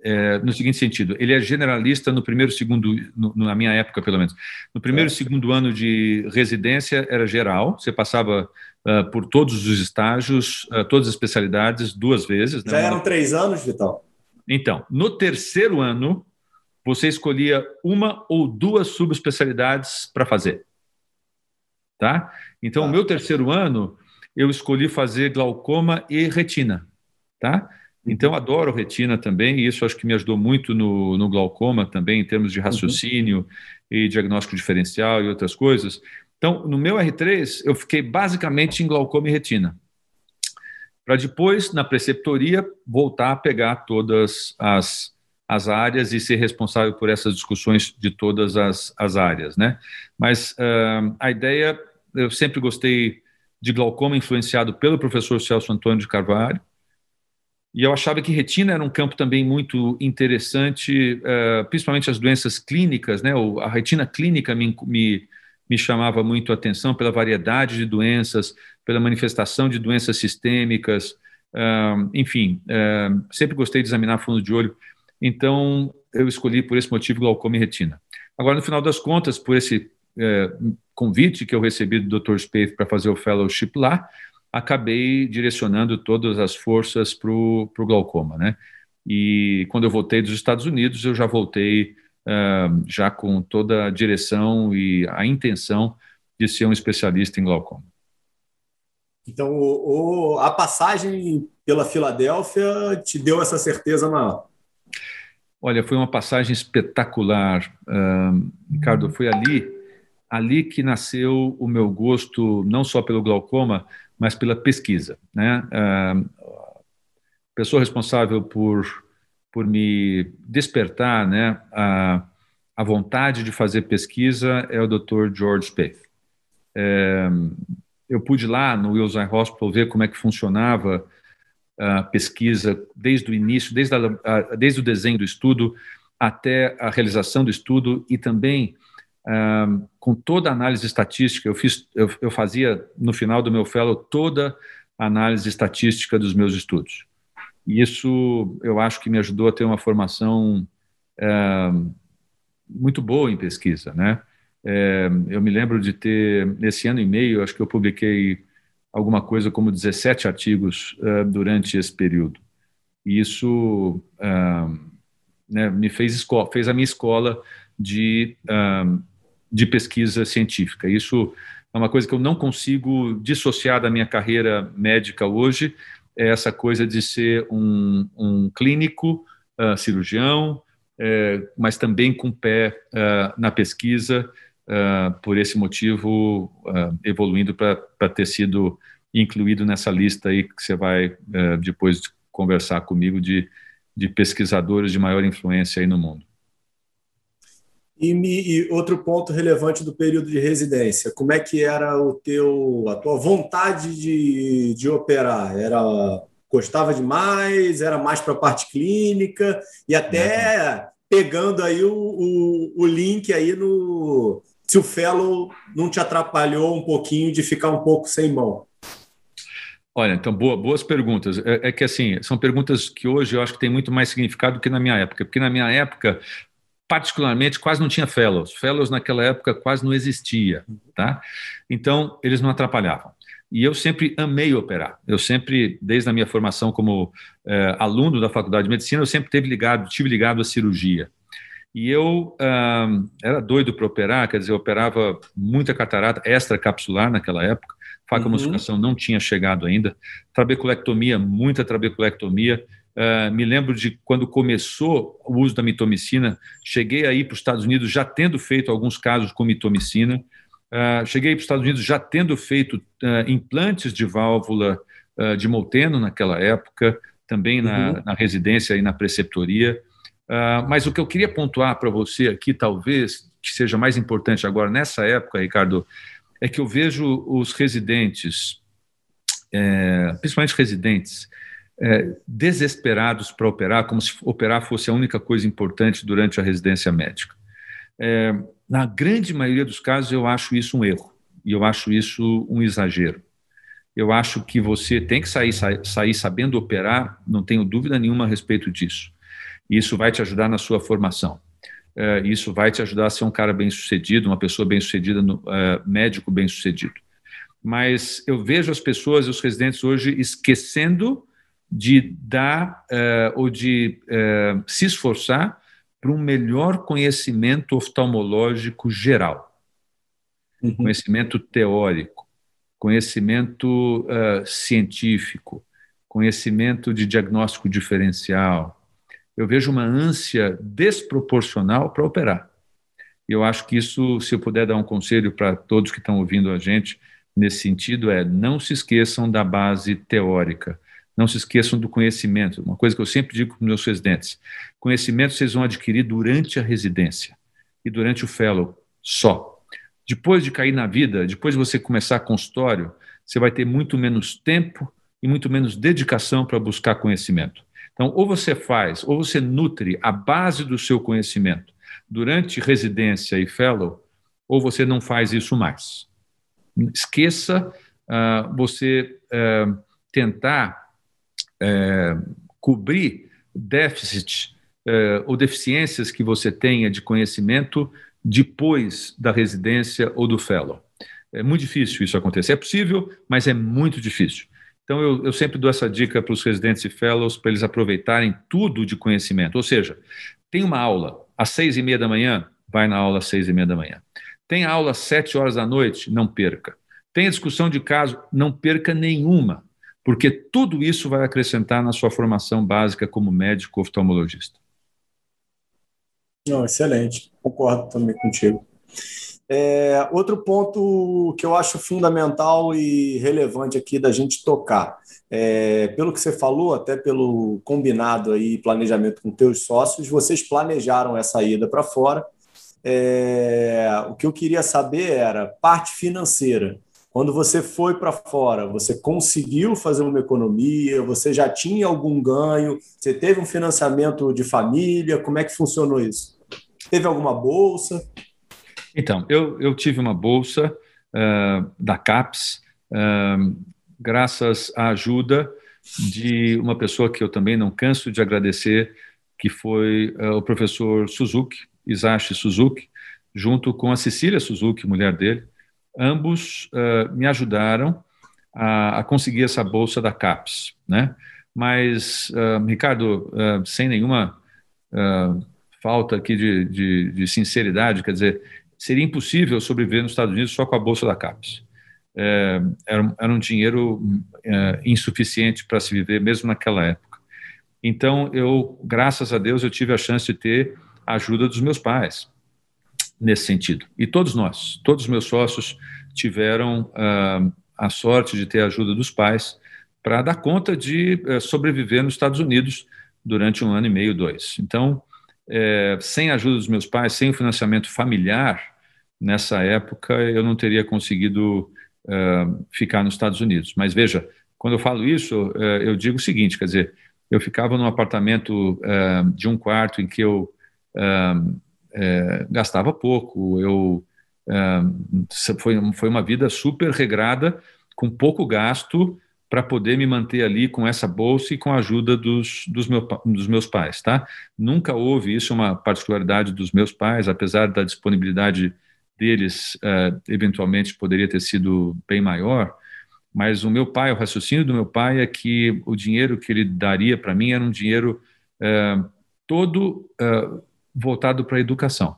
C: é, no seguinte sentido: ele é generalista no primeiro, segundo, no, na minha época pelo menos, no primeiro e segundo ano de residência era geral, você passava uh, por todos os estágios, uh, todas as especialidades duas vezes.
B: Né? Já eram três anos, Vital?
C: Então, no terceiro ano você escolhia uma ou duas subespecialidades para fazer, tá? Então, o tá. meu terceiro ano, eu escolhi fazer glaucoma e retina, tá? Então, eu adoro retina também, e isso acho que me ajudou muito no, no glaucoma também, em termos de uhum. raciocínio uhum. e diagnóstico diferencial e outras coisas. Então, no meu R3, eu fiquei basicamente em glaucoma e retina. Para depois, na preceptoria, voltar a pegar todas as, as áreas e ser responsável por essas discussões de todas as, as áreas, né? Mas uh, a ideia eu sempre gostei de glaucoma, influenciado pelo professor Celso Antônio de Carvalho. E eu achava que retina era um campo também muito interessante, uh, principalmente as doenças clínicas, né? A retina clínica me, me, me chamava muito a atenção pela variedade de doenças, pela manifestação de doenças sistêmicas, uh, enfim, uh, sempre gostei de examinar fundo de olho. Então, eu escolhi por esse motivo glaucoma e retina. Agora, no final das contas, por esse é, convite que eu recebi do Dr. Spaeth para fazer o fellowship lá, acabei direcionando todas as forças para o glaucoma, né? E quando eu voltei dos Estados Unidos, eu já voltei uh, já com toda a direção e a intenção de ser um especialista em glaucoma.
B: Então, o, o, a passagem pela Filadélfia te deu essa certeza maior?
C: Olha, foi uma passagem espetacular, uh, Ricardo. Foi ali ali que nasceu o meu gosto não só pelo glaucoma, mas pela pesquisa. Né? A pessoa responsável por, por me despertar né, a, a vontade de fazer pesquisa é o Dr. George Spaeth. É, eu pude lá no Wills Eye Hospital ver como é que funcionava a pesquisa desde o início, desde, a, desde o desenho do estudo até a realização do estudo e também com toda a análise estatística, eu, fiz, eu, eu, fazia no final do meu fellow toda a análise estatística dos meus estudos. E isso eu acho que me ajudou a ter uma formação muito boa em pesquisa, né? É, eu me lembro de ter, nesse ano e meio, acho que eu publiquei alguma coisa como 17 artigos uh, durante esse período. E isso uh, né, me fez, fez a minha escola de uh, de pesquisa científica. Isso é uma coisa que eu não consigo dissociar da minha carreira médica hoje, é essa coisa de ser um, um clínico, uh, cirurgião, é, mas também com pé uh, na pesquisa uh, por esse motivo, evoluindo para ter sido incluído nessa lista aí que você vai depois conversar comigo de, de pesquisadores de maior influência aí no mundo.
B: E, me, e, outro ponto relevante do período de residência, como é que era o teu, a tua vontade de, de operar? Era gostava demais, era mais para a parte clínica e até pegando aí o, o, o, link aí no se o fellow não te atrapalhou um pouquinho de ficar um pouco sem mão.
C: Olha, então, boa, boas perguntas. É, é, que, assim, são perguntas que hoje eu acho que tem muito mais significado do que na minha época, porque na minha época, particularmente, quase não tinha fellows. Fellows naquela época quase não existia, tá? Então, eles não atrapalhavam. E eu sempre amei operar. Eu sempre, desde a minha formação como é, aluno da Faculdade de Medicina, eu sempre tive ligado, tive ligado à cirurgia. E eu uh, era doido para operar, quer dizer, eu operava muita catarata extracapsular naquela época, facoemulsificação uhum. não tinha chegado ainda, trabeculectomia, muita trabeculectomia. Uh, me lembro de quando começou o uso da mitomicina, cheguei aí para os Estados Unidos já tendo feito alguns casos com mitomicina, uh, cheguei para os Estados Unidos já tendo feito uh, implantes de válvula de Molteno naquela época, também na, uhum. na residência e na preceptoria. mas o que eu queria pontuar para você aqui, talvez, que seja mais importante agora nessa época, Ricardo, é que eu vejo os residentes, é, principalmente residentes, é, desesperados para operar, como se operar fosse a única coisa importante durante a residência médica. É, na grande maioria dos casos, eu acho isso um erro, e eu acho isso um exagero. Eu acho que você tem que sair, sair, sabendo operar, não tenho dúvida nenhuma a respeito disso. Isso vai te ajudar na sua formação é, isso vai te ajudar a ser um cara bem sucedido, uma pessoa bem sucedida, no, é, médico bem sucedido. Mas eu vejo as pessoas, os residentes hoje, esquecendo de dar é, ou de é, se esforçar para um melhor conhecimento oftalmológico geral, uhum. conhecimento teórico, conhecimento uh, científico, conhecimento de diagnóstico diferencial, eu vejo uma ânsia desproporcional para operar. E eu acho que isso, se eu puder dar um conselho para todos que estão ouvindo a gente nesse sentido, é não se esqueçam da base teórica, não se esqueçam do conhecimento. Uma coisa que eu sempre digo para os meus residentes: conhecimento vocês vão adquirir durante a residência e durante o fellow só. Depois de cair na vida, depois de você começar consultório, você vai ter muito menos tempo e muito menos dedicação para buscar conhecimento. Então, ou você faz, ou você nutre a base do seu conhecimento durante residência e fellow, ou você não faz isso mais. Esqueça uh, você uh, tentar uh, cobrir déficit ou deficiências que você tenha de conhecimento depois da residência ou do fellow. É muito difícil isso acontecer. É possível, mas é muito difícil. Então, eu, eu sempre dou essa dica para os residentes e fellows para eles aproveitarem tudo de conhecimento. Ou seja, tem uma aula às seis e meia da manhã, vai na aula às seis e meia da manhã. Tem aula às sete horas da noite, não perca. Tem discussão de caso, não perca nenhuma, porque tudo isso vai acrescentar na sua formação básica como médico oftalmologista.
B: Não, excelente, concordo também contigo. É, outro ponto que eu acho fundamental e relevante aqui da gente tocar, é, pelo que você falou, até pelo combinado aí, planejamento com teus sócios, vocês planejaram essa ida para fora. É, o que eu queria saber era parte financeira. Quando você foi para fora, você conseguiu fazer uma economia? Você já tinha algum ganho? Você teve um financiamento de família? Como é que funcionou isso? Teve alguma bolsa?
C: Então, eu, eu tive uma bolsa uh, da CAPES, uh, graças à ajuda de uma pessoa que eu também não canso de agradecer, que foi uh, o professor Suzuki, Isashi Suzuki, junto com a Cecília Suzuki, mulher dele. Ambos me ajudaram a, a, conseguir essa bolsa da CAPES, né? Mas, Ricardo, sem nenhuma falta aqui de, de, de sinceridade, quer dizer, seria impossível sobreviver nos Estados Unidos só com a bolsa da CAPES. É, era, era, um dinheiro é, insuficiente para se viver, mesmo naquela época. Então, eu, graças a Deus, eu tive a chance de ter a ajuda dos meus pais. Nesse sentido. E todos nós, todos os meus sócios tiveram uh, a sorte de ter a ajuda dos pais para dar conta de uh, sobreviver nos Estados Unidos durante um ano e meio, dois. Então, é, sem a ajuda dos meus pais, sem o financiamento familiar, nessa época eu não teria conseguido uh, ficar nos Estados Unidos. Mas veja, quando eu falo isso, uh, eu digo o seguinte: quer dizer, eu ficava num apartamento de um quarto em que eu gastava pouco, eu foi, foi uma vida super regrada, com pouco gasto, para poder me manter ali com essa bolsa e com a ajuda dos, dos, meu, dos meus pais, tá? Nunca houve isso, uma particularidade dos meus pais, apesar da disponibilidade deles, uh, eventualmente poderia ter sido bem maior, mas o meu pai, o raciocínio do meu pai é que o dinheiro que ele daria para mim era um dinheiro uh, todo uh, voltado para a educação.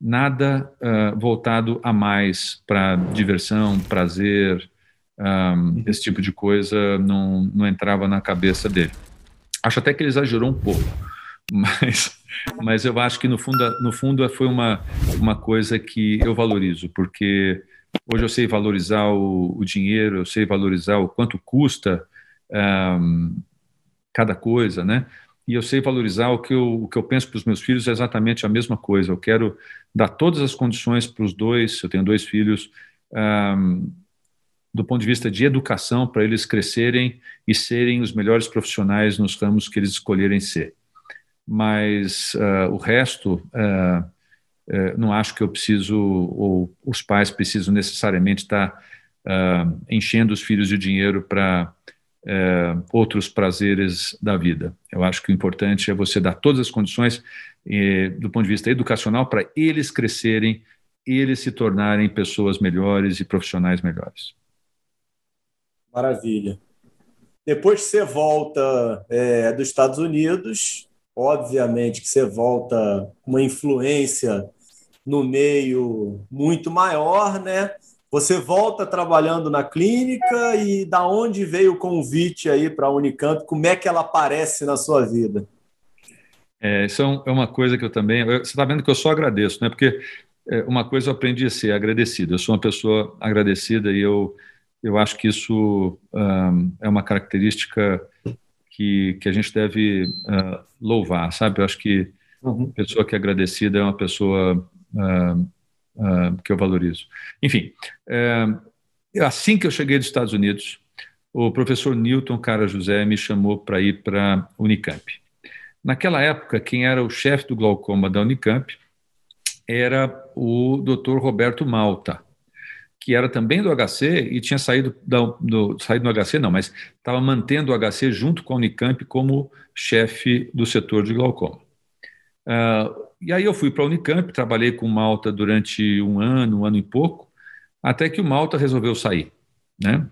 C: Nada voltado a mais para diversão, prazer, um, esse tipo de coisa não, não entrava na cabeça dele. Acho até que ele exagerou um pouco, mas, mas eu acho que no fundo, no fundo foi uma, uma coisa que eu valorizo, porque hoje eu sei valorizar o, o dinheiro, eu sei valorizar o quanto custa um, cada coisa, né? E eu sei valorizar o que eu, o que eu penso para os meus filhos é exatamente a mesma coisa. Eu quero dar todas as condições para os dois, eu tenho dois filhos, um, do ponto de vista de educação, para eles crescerem e serem os melhores profissionais nos ramos que eles escolherem ser. Mas uh, o resto, uh, uh, não acho que eu preciso, ou os pais precisam necessariamente estar enchendo os filhos de dinheiro para outros prazeres da vida. Eu acho que o importante é você dar todas as condições, do ponto de vista educacional, para eles crescerem, eles se tornarem pessoas melhores e profissionais melhores.
B: Maravilha. Depois que você volta é, dos Estados Unidos, obviamente que você volta uma influência no meio muito maior, né? Você volta trabalhando na clínica e da onde veio o convite aí para a Unicamp? Como é que ela aparece na sua vida?
C: É, isso é, é uma coisa que eu também. Você está vendo que eu só agradeço, né? Porque é, uma coisa eu aprendi a ser agradecido. Eu sou uma pessoa agradecida e eu eu acho que isso um, é uma característica que, que a gente deve uh, louvar, sabe? Eu acho que uhum. pessoa que é agradecida é uma pessoa uh, uh, que eu valorizo. Enfim, assim que eu cheguei dos Estados Unidos, o professor Newton Cara José me chamou para ir para Unicamp. Naquela época, quem era o chefe do glaucoma da Unicamp era o Dr. Roberto Malta que era também do HC e tinha saído, do, do saído do HC, não, mas estava mantendo o HC junto com a Unicamp como chefe do setor de glaucoma. Uh, e aí eu fui para a Unicamp, trabalhei com Malta durante um ano, um ano e pouco, até que o Malta resolveu sair, né?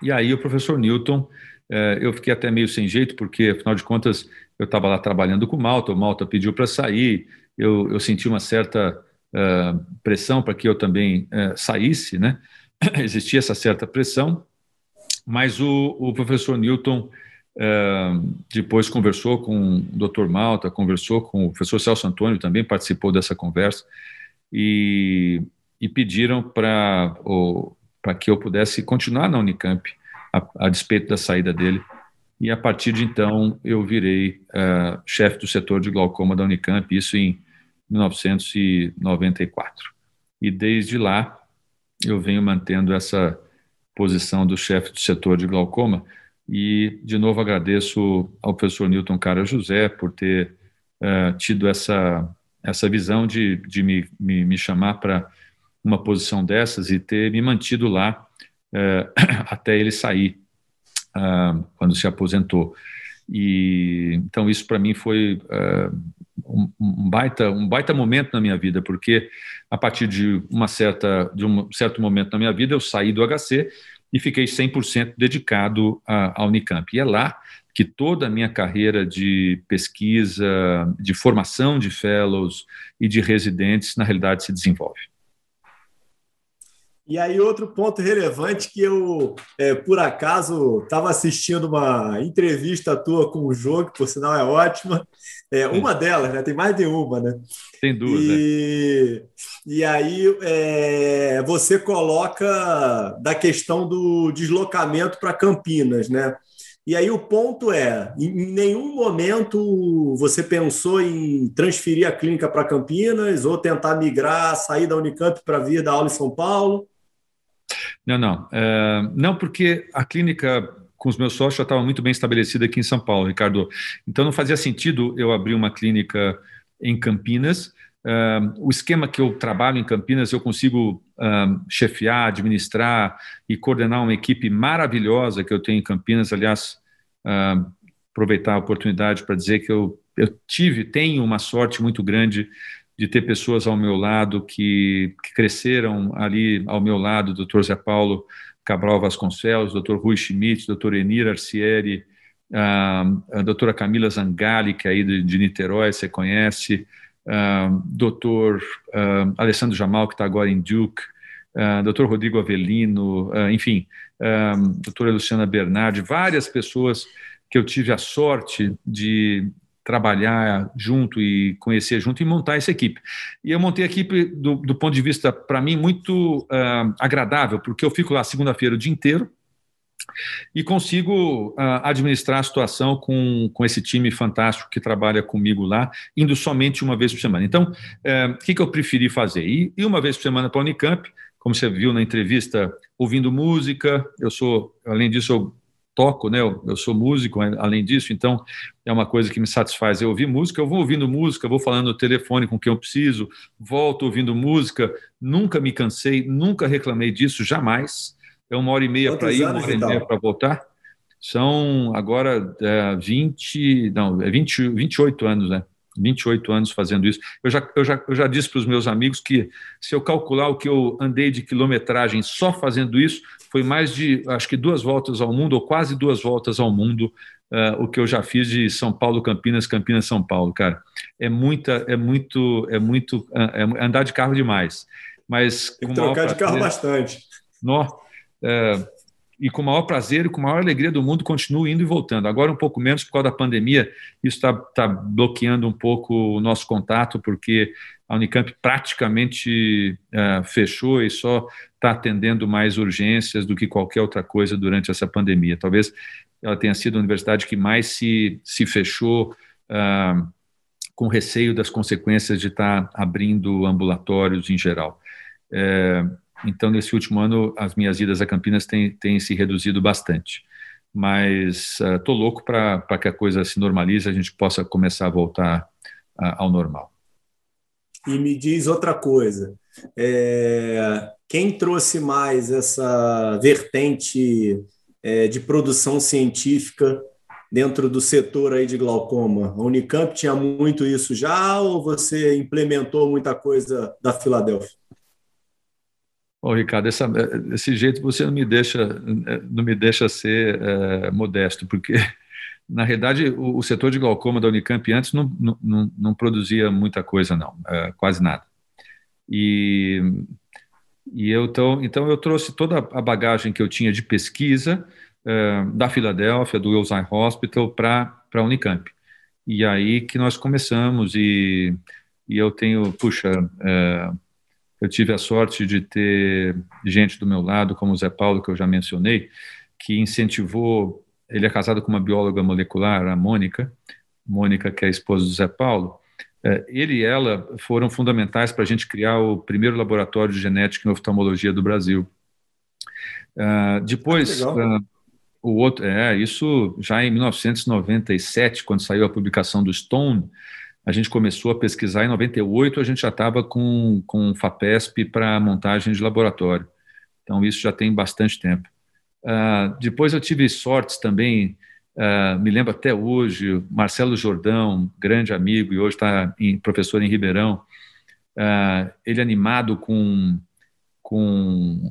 C: E aí o professor Newton, uh, eu fiquei até meio sem jeito, porque afinal de contas eu estava lá trabalhando com Malta, o Malta pediu para sair, eu, eu senti uma certa uh, pressão para que eu também uh, saísse, né? Existia essa certa pressão, mas o, o professor Newton uh, depois conversou com o Dr. Malta, conversou com o professor Celso Antônio, também participou dessa conversa, e, e pediram para para que eu pudesse continuar na Unicamp, a, a, despeito da saída dele. E a partir de então eu virei uh, chefe do setor de glaucoma da Unicamp, isso em 1994. E desde lá eu venho mantendo essa posição do chefe do setor de glaucoma e de novo agradeço ao professor Newton Cara José por ter uh, tido essa essa visão de, de me, me, me chamar para uma posição dessas e ter me mantido lá uh, até ele sair uh, quando se aposentou. E então isso para mim foi um, um, baita, um baita momento na minha vida, porque a partir de, uma certa, de um certo momento na minha vida eu saí do HC e fiquei 100% dedicado à, Unicamp. E é lá que toda a minha carreira de pesquisa, de formação de fellows e de residentes, na realidade, se desenvolve.
B: E aí, outro ponto relevante que eu, é, por acaso, estava assistindo uma entrevista tua com o jogo, que por sinal é ótima. É, uma delas, né? Tem mais de uma, né?
C: Tem duas, e,
B: né? E aí é, você coloca da questão do deslocamento para Campinas, né? E aí o ponto é, em nenhum momento você pensou em transferir a clínica para Campinas ou tentar migrar, sair da Unicamp para vir dar aula em São Paulo?
C: Não, não. É, não, porque a clínica com os meus sócios já estava muito bem estabelecida aqui em São Paulo, Ricardo. Então não fazia sentido eu abrir uma clínica em Campinas. Uh, o esquema que eu trabalho em Campinas, eu consigo uh, chefiar, administrar e coordenar uma equipe maravilhosa que eu tenho em Campinas. Aliás, uh, aproveitar a oportunidade para dizer que eu, eu tive, tenho uma sorte muito grande de ter pessoas ao meu lado que, que cresceram ali ao meu lado, o Dr. Zé Paulo Cabral Vasconcelos, Dr. Rui Schmidt, Dr. Enir Arcieri, a doutora Camila Zangali, que é aí de, de Niterói, você conhece, uh, doutor uh, Alessandro Jamal, que está agora em Duke, uh, doutor Rodrigo Avelino, uh, enfim, doutora Luciana Bernardi, várias pessoas que eu tive a sorte de trabalhar junto e conhecer junto e montar essa equipe. E eu montei a equipe do, do ponto de vista, para mim, muito uh, agradável, porque eu fico lá segunda-feira o dia inteiro e consigo uh, administrar a situação com, com esse time fantástico que trabalha comigo lá, indo somente uma vez por semana. Então, uh, o que, que eu preferi fazer? Ir uma vez por semana para a Unicamp, como você viu na entrevista, ouvindo música. Eu sou, além disso, eu toco, né? Eu, eu, sou músico, além disso, então é uma coisa que me satisfaz eu ouvir música. Eu vou ouvindo música, vou falando no telefone com quem eu preciso, volto ouvindo música. Nunca me cansei, nunca reclamei disso, jamais. É uma hora e meia para ir, uma hora e meia para voltar. São agora é, 20, não, é 20, 28 anos, né? 28 anos fazendo isso. Eu já, eu já, eu já disse para os meus amigos que se eu calcular o que eu andei de quilometragem só fazendo isso, foi mais de, acho que duas voltas ao mundo, ou quase duas voltas ao mundo, uh, o que eu já fiz de São Paulo, Campinas, Campinas, São Paulo, cara. É muita, é muito, é muito, uh, é andar de carro demais. Mas
B: Tem que trocar de carro bastante.
C: Nó, uh, e com o maior prazer e com a maior alegria do mundo continuo indo e voltando. Agora um pouco menos por causa da pandemia, isso está tá bloqueando um pouco o nosso contato, porque a Unicamp praticamente uh, fechou e só está atendendo mais urgências do que qualquer outra coisa durante essa pandemia. Talvez ela tenha sido a universidade que mais se, se fechou uh, com receio das consequências de estar tá abrindo ambulatórios em geral. É, então, nesse último ano, as minhas idas a Campinas têm, têm se reduzido bastante. Mas estou uh, louco para que a coisa se normalize, a gente possa começar a voltar uh, ao normal.
B: E me diz outra coisa: é, quem trouxe mais essa vertente é, de produção científica dentro do setor aí de glaucoma? A Unicamp tinha muito isso já ou você implementou muita coisa da Filadélfia?
C: Ô, Ricardo, essa, desse jeito você não me deixa, não me deixa ser é, modesto, porque, na realidade, o, o, setor de glaucoma da Unicamp antes não, não, não produzia muita coisa, não, é, quase nada. E, e eu, então, então, eu trouxe toda a bagagem que eu tinha de pesquisa é, da Filadélfia, do Wilson Hospital, para a Unicamp. E aí que nós começamos, e, e eu tenho, puxa, eu tive a sorte de ter gente do meu lado, como o Zé Paulo, que eu já mencionei, que incentivou. Ele é casado com uma bióloga molecular, a Mônica, Mônica, que é a esposa do Zé Paulo. É, ele e ela foram fundamentais para a gente criar o primeiro laboratório de genética em oftalmologia do Brasil. Uh, depois, ah, uh, o outro, é, isso já em 1997, quando saiu a publicação do Stone, a gente começou a pesquisar em 98, a gente já estava com, com FAPESP para montagem de laboratório. Então, isso já tem bastante tempo. Uh, depois eu tive sortes também, uh, me lembro até hoje, Marcelo Jordão, grande amigo, e hoje está professor em Ribeirão, uh, ele animado com, com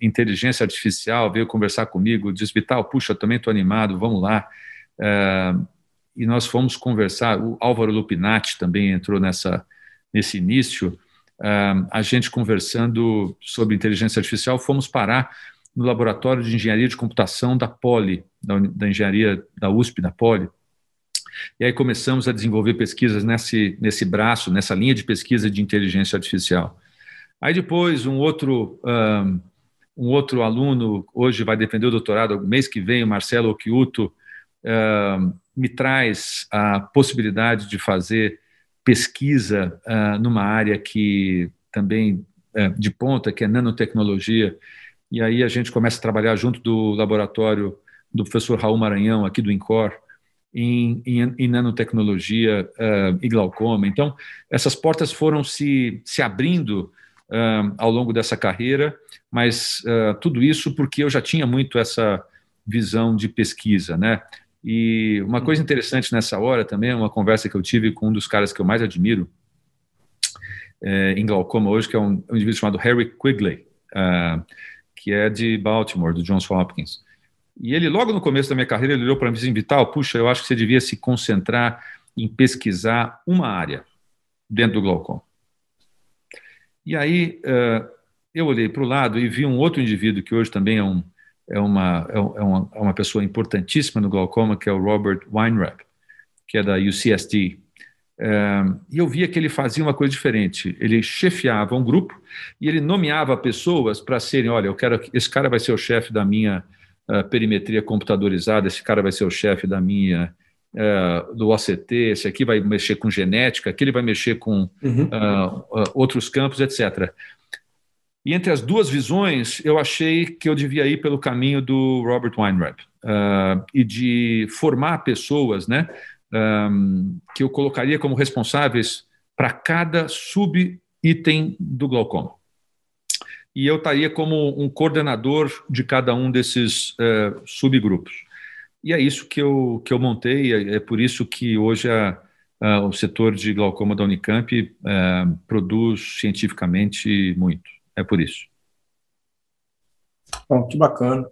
C: inteligência artificial, veio conversar comigo, disse, Vital, puxa, também estou animado, vamos lá e nós fomos conversar. O Álvaro Lupinati também entrou nessa, nesse início. a gente conversando sobre inteligência artificial, fomos parar no laboratório de engenharia de computação da Poli, da, da engenharia da USP, da Poli. E aí começamos a desenvolver pesquisas nesse, nesse braço, nessa linha de pesquisa de inteligência artificial. Aí depois um outro um, um outro aluno hoje vai defender o doutorado mês que vem, o Marcelo Occhiuto, me traz a possibilidade de fazer pesquisa uh, numa área que também uh, de ponta, que é nanotecnologia. E aí a gente começa a trabalhar junto do laboratório do professor Raul Maranhão, aqui do INCOR, em, em, em nanotecnologia uh, e glaucoma. Então, essas portas foram se, se abrindo uh, ao longo dessa carreira, mas tudo isso porque eu já tinha muito essa visão de pesquisa, né? E uma coisa interessante nessa hora também, uma conversa que eu tive com um dos caras que eu mais admiro é, em glaucoma hoje, que é um, um indivíduo chamado Harry Quigley, uh, que é de Baltimore, do Johns Hopkins. E ele, logo no começo da minha carreira, ele olhou para mim e disse, Vital, puxa, eu acho que você devia se concentrar em pesquisar uma área dentro do glaucoma. E aí uh, eu olhei para o lado e vi um outro indivíduo que hoje também é, um, é, uma, é, uma, é uma pessoa importantíssima no glaucoma, que é o Robert Weinreb, que é da UCSD. Uh, e eu via que ele fazia uma coisa diferente. Ele chefiava um grupo e ele nomeava pessoas para serem: olha, eu quero esse cara vai ser o chefe da minha uh, perimetria computadorizada, esse cara vai ser o chefe da minha uh, do OCT, esse aqui vai mexer com genética, aquele vai mexer com uhum. uh, outros campos, etc. E entre as duas visões, eu achei que eu devia ir pelo caminho do Robert Weinreb e de formar pessoas, né, um, que eu colocaria como responsáveis para cada sub-item do glaucoma e eu estaria como um coordenador de cada um desses uh, subgrupos. E é isso que eu, que eu montei, é, é por isso que hoje a, a, o setor de glaucoma da Unicamp é, produz cientificamente muito. É por isso.
B: Bom, que bacana.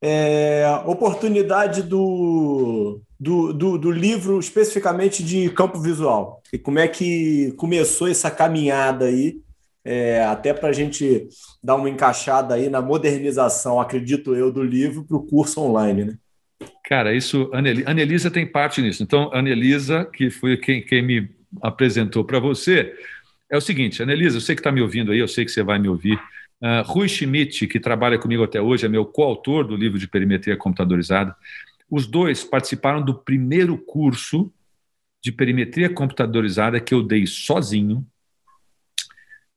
B: É, oportunidade do, do, do, do, livro especificamente de campo visual. E como é que começou essa caminhada aí, é, até para a gente dar uma encaixada aí na modernização, acredito eu, do livro para o curso online, né?
C: Cara, isso, Anelisa tem parte nisso. Então, Anelisa, que foi quem, quem me apresentou para você, é o seguinte, Anelisa, eu sei que está me ouvindo aí, eu sei que você vai me ouvir. Uh, Rui Schmidt, que trabalha comigo até hoje, é meu coautor do livro de perimetria computadorizada. Os dois participaram do primeiro curso de perimetria computadorizada que eu dei sozinho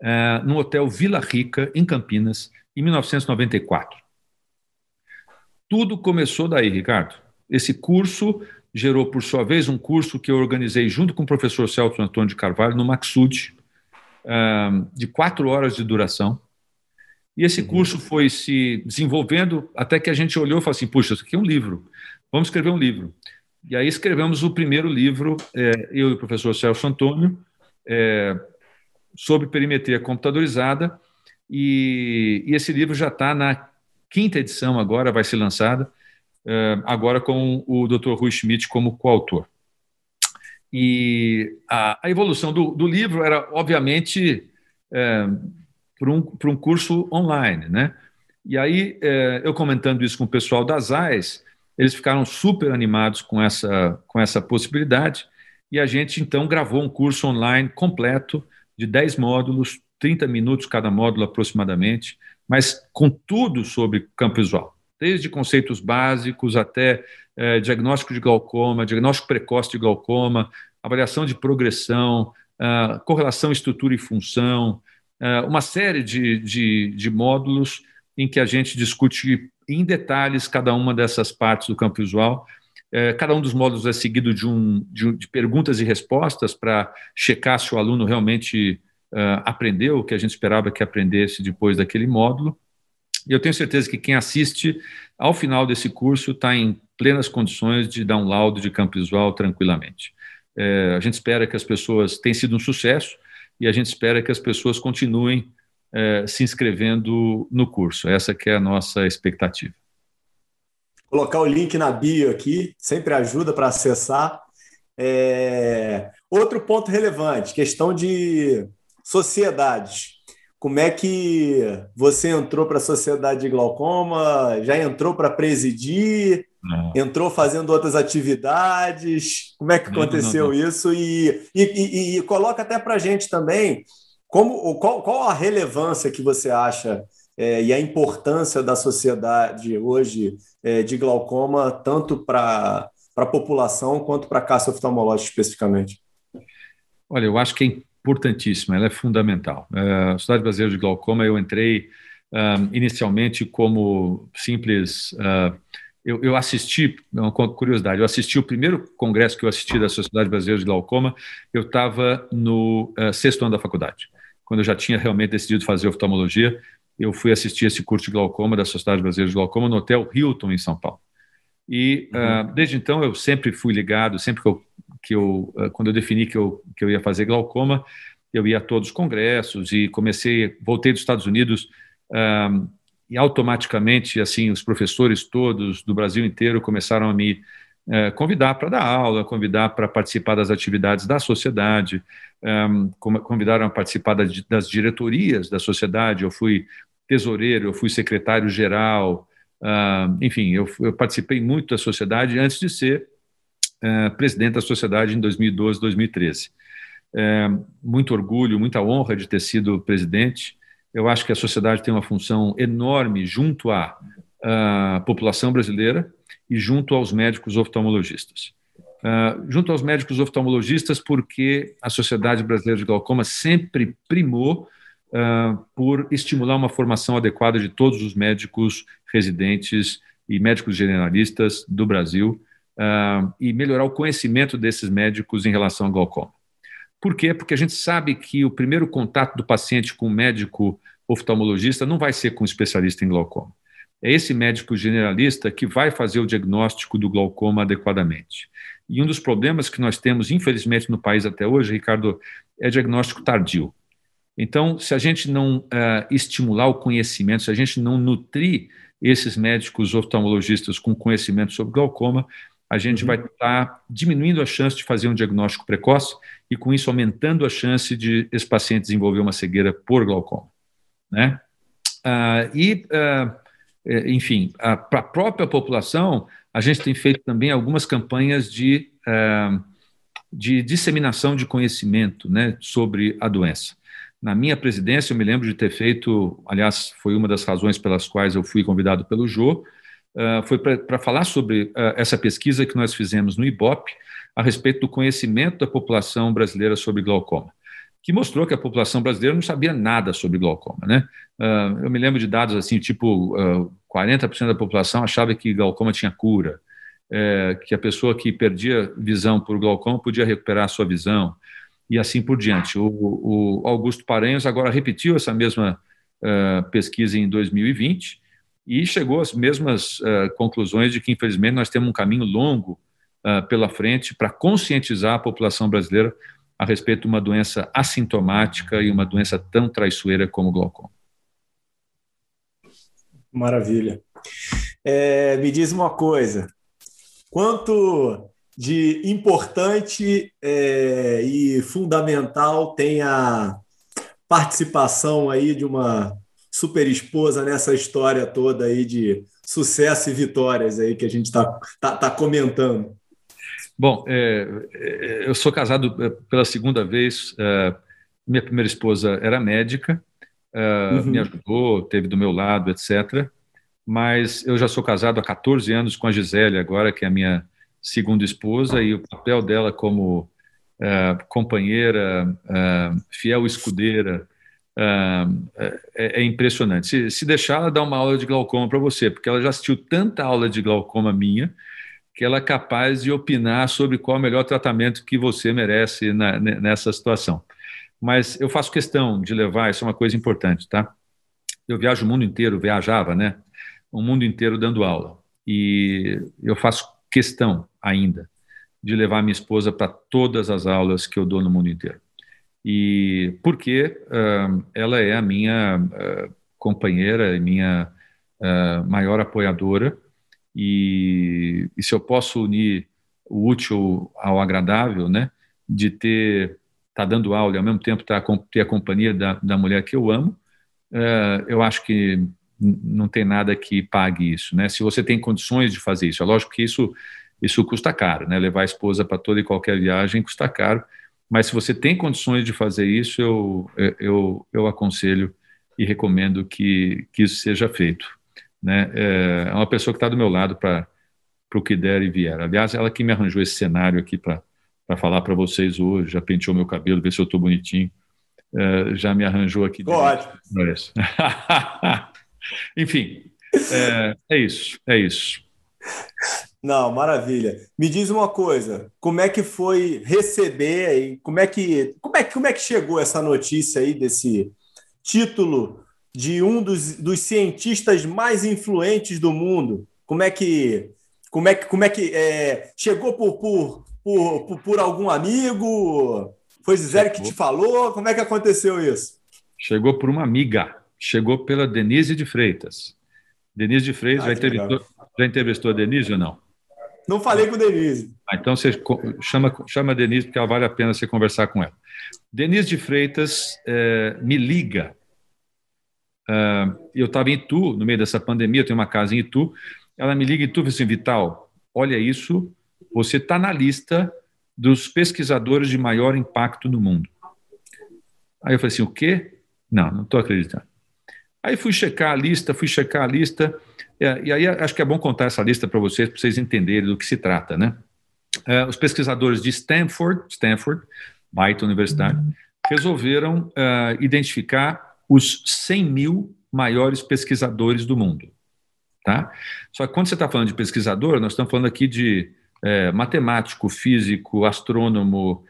C: uh, no Hotel Vila Rica, em Campinas, em 1994. Tudo começou daí, Ricardo. Esse curso gerou, por sua vez, um curso que eu organizei junto com o professor Celso Antônio de Carvalho, no Maxud, de quatro horas de duração. E esse uhum. curso foi se desenvolvendo até que a gente olhou e falou assim: puxa, isso aqui é um livro, vamos escrever um livro. E aí escrevemos o primeiro livro, é, eu e o professor Celso Antônio, é, sobre perimetria computadorizada, e, e esse livro já está na quinta edição agora, vai ser lançada, uh, agora com o Dr. Rui Schmidt como coautor. E a, a evolução do, do, livro era, obviamente, é, para um, um curso online, né? E aí, é, eu comentando isso com o pessoal das AIS, eles ficaram super animados com essa, com essa possibilidade, e a gente, então, gravou um curso online completo de 10 módulos, 30 minutos cada módulo aproximadamente, mas com tudo sobre campo visual, desde conceitos básicos até é, diagnóstico de glaucoma, diagnóstico precoce de glaucoma, avaliação de progressão, uh, correlação estrutura e função, uh, uma série de, de, de módulos em que a gente discute em detalhes cada uma dessas partes do campo visual. É, cada um dos módulos é seguido de, um, de, de perguntas e respostas para checar se o aluno realmente aprendeu o que a gente esperava que aprendesse depois daquele módulo. E eu tenho certeza que quem assiste ao final desse curso está em plenas condições de dar um laudo de campo visual tranquilamente. É, a gente espera que as pessoas tenham sido um sucesso e a gente espera que as pessoas continuem é, se inscrevendo no curso. Essa que é a nossa expectativa.
B: Colocar o link na bio aqui sempre ajuda para acessar. É... Outro ponto relevante, questão de sociedades. Como é que você entrou para a Sociedade de Glaucoma? Já entrou para presidir? Não. Entrou fazendo outras atividades? Como é que aconteceu não, não, isso? E, e, e, e, coloca até para a gente também como, qual, qual a relevância que você acha é, e a importância da sociedade hoje é, de glaucoma, tanto para a população quanto para a caça oftalmológica especificamente?
C: Olha, eu acho que é importantíssima, ela é fundamental. É, a Sociedade Brasileira de Glaucoma, eu entrei uh, inicialmente como simples. Uh, eu, eu, assisti, uma curiosidade, eu assisti o primeiro congresso que eu assisti da Sociedade Brasileira de Glaucoma, eu estava no uh, sexto ano da faculdade, quando eu já tinha realmente decidido fazer oftalmologia, eu fui assistir esse curso de glaucoma da Sociedade Brasileira de Glaucoma no Hotel Hilton, em São Paulo. E uhum. desde então eu sempre fui ligado, sempre que eu que eu, eh, quando eu defini que eu, que eu ia fazer glaucoma, eu ia a todos os congressos e comecei, voltei dos Estados Unidos um, e automaticamente, assim, os professores todos do Brasil inteiro começaram a me uh, convidar para dar aula, convidar para participar das atividades da sociedade, um, convidaram a participar das, diretorias da sociedade. Eu fui tesoureiro, eu fui secretário-geral, uh, enfim, eu, eu participei muito da sociedade antes de ser é, presidente da sociedade em 2012, 2013. É, muito orgulho, muita honra de ter sido presidente. Eu acho que a sociedade tem uma função enorme junto à, à população brasileira e junto aos médicos oftalmologistas. Uh, junto aos médicos oftalmologistas, porque a Sociedade Brasileira de Glaucoma sempre primou uh, por estimular uma formação adequada de todos os médicos residentes e médicos generalistas do Brasil, uh, e melhorar o conhecimento desses médicos em relação ao glaucoma. Por quê? Porque a gente sabe que o primeiro contato do paciente com o médico oftalmologista não vai ser com um especialista em glaucoma. É esse médico generalista que vai fazer o diagnóstico do glaucoma adequadamente. E um dos problemas que nós temos, infelizmente, no país até hoje, Ricardo, é diagnóstico tardio. Então, se a gente não uh, estimular o conhecimento, se a gente não nutrir esses médicos oftalmologistas com conhecimento sobre glaucoma, a gente uhum. vai estar diminuindo a chance de fazer um diagnóstico precoce e, com isso, aumentando a chance de esse paciente desenvolver uma cegueira por glaucoma. Né? Ah, e, ah, é, enfim, para a própria população, a gente tem feito também algumas campanhas de, ah, de disseminação de conhecimento né, sobre a doença. Na minha presidência, eu me lembro de ter feito, aliás, foi uma das razões pelas quais eu fui convidado pelo Jô, uh, foi para falar sobre uh, essa pesquisa que nós fizemos no IBOP a respeito do conhecimento da população brasileira sobre glaucoma, que mostrou que a população brasileira não sabia nada sobre glaucoma. Né? Uh, eu me lembro de dados assim, tipo, 40% da população achava que glaucoma tinha cura, é, que a pessoa que perdia visão por glaucoma podia recuperar a sua visão, e assim por diante. O, o Augusto Paranhos agora repetiu essa mesma uh, pesquisa em 2020 e chegou às mesmas uh, conclusões de que, infelizmente, nós temos um caminho longo uh, pela frente para conscientizar a população brasileira a respeito de uma doença assintomática e uma doença tão traiçoeira como o glaucoma.
B: Maravilha. É, me diz uma coisa: quanto de importante é, e fundamental tem a participação aí de uma super esposa nessa história toda aí de sucesso e vitórias aí que a gente está tá, tá comentando.
C: Bom, é, é, eu sou casado é, pela segunda vez. É, minha primeira esposa era médica, é, uhum. me ajudou, teve do meu lado, etc. Mas eu já sou casado há 14 anos com a Gisele, agora que é a minha segunda esposa, e o papel dela como companheira, fiel escudeira, é, é, impressionante. Se, se deixar, ela dá uma aula de glaucoma para você, porque ela já assistiu tanta aula de glaucoma minha que ela é capaz de opinar sobre qual é o melhor tratamento que você merece na, nessa situação. Mas eu faço questão de levar, isso é uma coisa importante, tá? Eu viajo o mundo inteiro, viajava, né? O mundo inteiro dando aula. E eu faço questão ainda de levar minha esposa para todas as aulas que eu dou no mundo inteiro e porque uh, ela é a minha uh, companheira e minha uh, maior apoiadora e, e, se eu posso unir o útil ao agradável, né, de ter tá dando aula e ao mesmo tempo tá, ter a companhia da, da mulher que eu amo, eu acho que não tem nada que pague isso, né? Se você tem condições de fazer isso, é lógico que isso isso custa caro, né? Levar a esposa para toda e qualquer viagem custa caro, mas se você tem condições de fazer isso, eu eu, eu aconselho e recomendo que, que isso seja feito, né? É, é uma pessoa que está do meu lado para para o que der e vier. Aliás, ela que me arranjou esse cenário aqui para falar para vocês hoje, já penteou meu cabelo, ver se eu estou bonitinho, é, já me arranjou aqui.
B: Ótimo.
C: Enfim, é, é isso, é isso.
B: Não, maravilha. Me diz uma coisa, como é que foi receber e como é que como é, como é que chegou essa notícia aí desse título de um dos, dos cientistas mais influentes do mundo? Como é que como é que como é que é, chegou por, por, por, por, algum amigo? Foi Zé que te falou? Como é que aconteceu isso?
C: Chegou por uma amiga chegou pela Denise de Freitas. Denise de Freitas, ah, já, entrevistou, já entrevistou a Denise ou não?
B: Não falei com Denise.
C: Ah, então você chama, chama a Denise, porque vale a pena você conversar com ela. Denise de Freitas é, me liga. Uh, eu estava em Itu, no meio dessa pandemia, eu tenho uma casa em Itu. Ela me liga em Itu e assim: Vital, olha isso, você está na lista dos pesquisadores de maior impacto no mundo. Aí eu falei assim: o quê? Não, não estou acreditando. Aí fui checar a lista, fui checar a lista, e aí acho que é bom contar essa lista para vocês, para vocês entenderem do que se trata, né? Uh, os pesquisadores de Stanford, Stanford, baita universidade, resolveram uh, identificar os 100 mil maiores pesquisadores do mundo, tá? Só que quando você está falando de pesquisador, nós estamos falando aqui de uh, matemático, físico, astrônomo,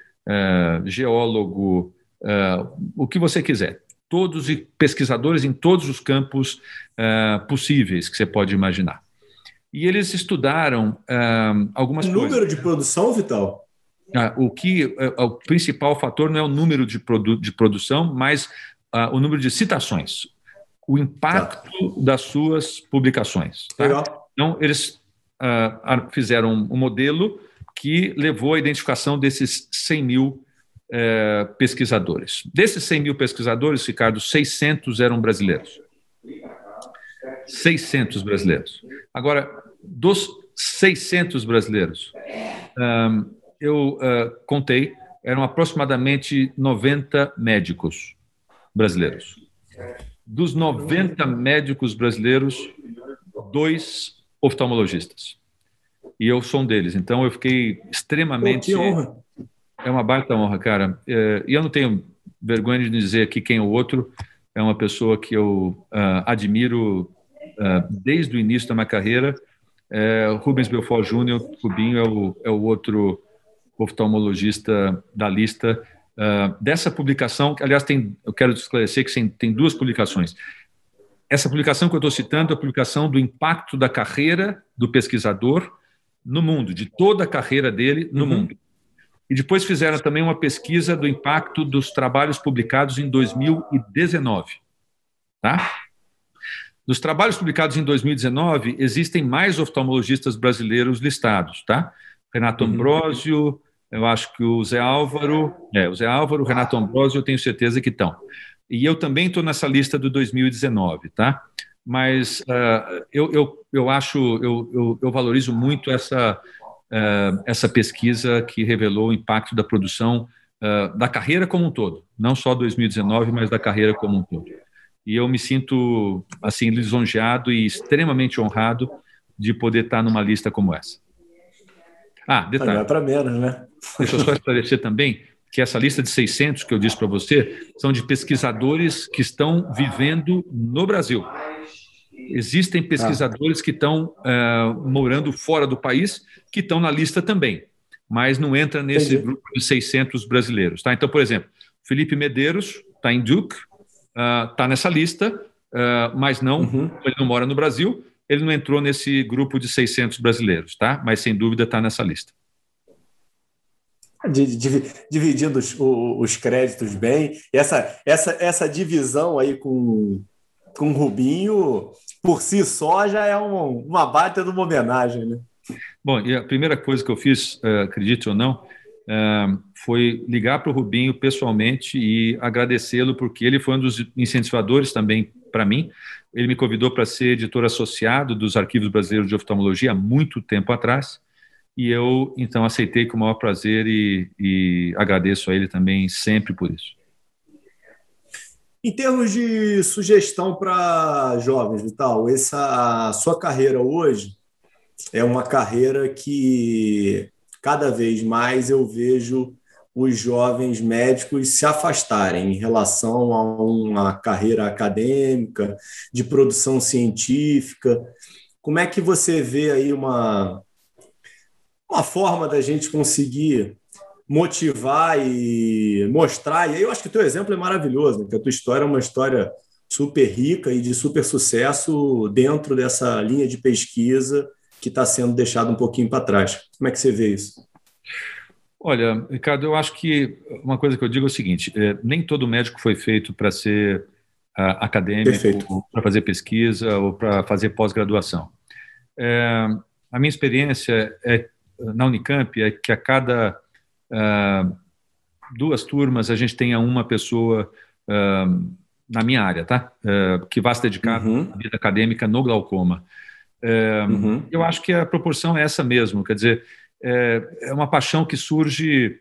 C: geólogo, o que você quiser todos e pesquisadores em todos os campos uh, possíveis que você pode imaginar. E eles estudaram uh, algumas
B: o
C: coisas.
B: número de produção, Vital?
C: Uh, o que o principal fator não é o número de, produ de produção, mas o número de citações, o impacto tá. das suas publicações. Tá? Então, eles fizeram um modelo que levou à identificação desses 100 mil é, pesquisadores. Desses 100 mil pesquisadores, Ricardo, 600 eram brasileiros. 600 brasileiros. Agora, dos 600 brasileiros, um, eu uh, contei, eram aproximadamente 90 médicos brasileiros. Dos 90 médicos brasileiros, dois oftalmologistas. E eu sou um deles. Então, eu fiquei extremamente.
B: Que honra
C: é uma baita honra, cara. É, e eu não tenho vergonha de dizer aqui quem é o outro. É uma pessoa que eu uh, admiro uh, desde o início da minha carreira. É, Rubens Belfort Júnior, Rubinho é o, é o outro oftalmologista da lista uh, dessa publicação. Que, aliás, tem, eu quero esclarecer que tem, tem duas publicações. Essa publicação que eu estou citando é a publicação do impacto da carreira do pesquisador no mundo, de toda a carreira dele no uhum. mundo. E depois fizeram também uma pesquisa do impacto dos trabalhos publicados em 2019. Tá? Dos trabalhos publicados em 2019, existem mais oftalmologistas brasileiros listados, tá? Renato uhum. Ambrosio, eu acho que o Zé Álvaro, é, o Zé Álvaro, o Renato Ambrosio, eu tenho certeza que estão. E eu também estou nessa lista do 2019, tá? Mas uh, eu, eu, eu acho, eu, eu, eu valorizo muito essa uh, essa pesquisa que revelou o impacto da produção uh, da carreira como um todo, não só 2019, mas da carreira como um todo. E eu me sinto assim lisonjeado e extremamente honrado de poder estar numa lista como essa. Ah, detalhe. Não
B: é para menos, né?
C: Deixa eu só esclarecer também que essa lista de 600 que eu disse para você são de pesquisadores que estão vivendo no Brasil. Existem pesquisadores ah. que estão uh, morando fora do país que estão na lista também, mas não entra nesse Entendi. grupo de 600 brasileiros. Tá? Então, por exemplo, Felipe Medeiros está em Duke, está uh, nessa lista, uh, mas não, uhum. ele não mora no Brasil, ele não entrou nesse grupo de 600 brasileiros, tá? mas sem dúvida está nessa lista.
B: Dividindo os, os créditos bem, essa, essa, essa divisão aí com, com o Rubinho, por si só, já é um, uma baita de uma homenagem, né?
C: Bom, e a primeira coisa que eu fiz, uh, acredite ou não, foi ligar para o Rubinho pessoalmente e agradecê-lo, porque ele foi um dos incentivadores também para mim. Ele me convidou para ser editor associado dos Arquivos Brasileiros de Oftalmologia há muito tempo atrás, e eu então aceitei com o maior prazer e, e agradeço a ele também sempre por isso.
B: Em termos de sugestão para jovens, Vital, essa sua carreira hoje é uma carreira que cada vez mais eu vejo os jovens médicos se afastarem em relação a uma carreira acadêmica, de produção científica. Como é que você vê aí uma, uma forma da gente conseguir motivar e mostrar? E aí eu acho que o teu exemplo é maravilhoso, né? que a tua história é uma história super rica e de super sucesso dentro dessa linha de pesquisa que está sendo deixado um pouquinho para trás. Como é que você vê isso?
C: Olha, Ricardo, eu acho que uma coisa que eu digo é o seguinte: é, nem todo médico foi feito para ser uh, acadêmico, para fazer pesquisa ou para fazer pós-graduação. É, a minha experiência é, na Unicamp é que a cada uh, duas turmas a gente tenha uma pessoa uh, na minha área, tá? que vá se dedicar uhum. à vida acadêmica no glaucoma. Uhum. Eu acho que a proporção é essa mesmo, quer dizer é, é uma paixão que surge,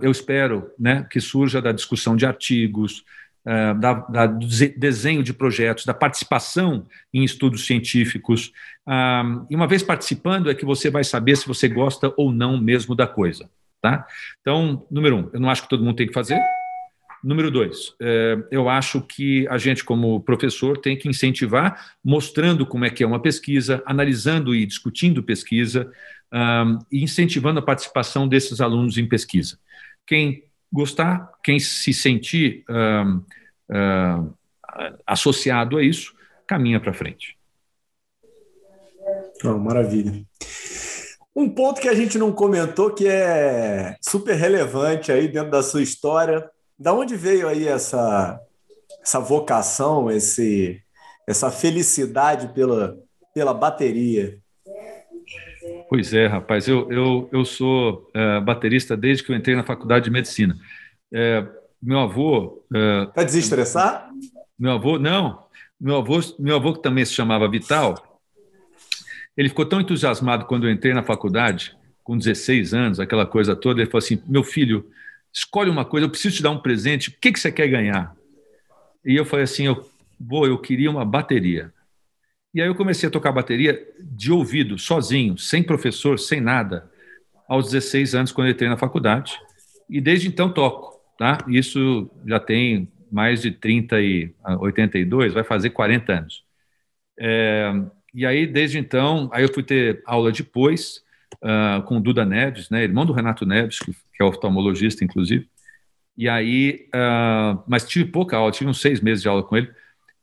C: eu espero, né, que surja da discussão de artigos, da, da, do desenho de projetos, da participação em estudos científicos. Ah, e uma vez participando, é que você vai saber se você gosta ou não mesmo da coisa. Tá? Então, número um, eu não acho que todo mundo tem que fazer. Número dois, é, eu acho que a gente, como professor, tem que incentivar, mostrando como é que é uma pesquisa, analisando e discutindo pesquisa, e incentivando a participação desses alunos em pesquisa. Quem gostar, quem se sentir associado a isso, caminha para frente.
B: Oh, maravilha. Um ponto que a gente não comentou que é super relevante aí dentro da sua história. Da onde veio aí essa, essa vocação, esse, essa felicidade pela, pela bateria?
C: Pois é, rapaz. Eu, eu, eu sou é, baterista desde que eu entrei na faculdade de medicina. É, meu avô.
B: É, Para desestressar?
C: Meu avô, não. Meu avô, meu avô, que também se chamava Vital, ele ficou tão entusiasmado quando eu entrei na faculdade, com 16 anos, aquela coisa toda. Ele falou assim: Meu filho, escolhe uma coisa, eu preciso te dar um presente, o que, que você quer ganhar? E eu falei assim: eu, vou, eu queria uma bateria. E aí eu comecei a tocar bateria de ouvido, sozinho, sem professor, sem nada, aos 16 anos, quando entrei na faculdade. E desde então toco, tá? Isso já tem mais de 30 e 82, vai fazer 40 anos. É, e aí, desde então, aí eu fui ter aula depois uh, com o Duda Neves, né, irmão do Renato Neves, que, que é oftalmologista, inclusive. E aí, uh, mas tive pouca aula, tive uns seis meses de aula com ele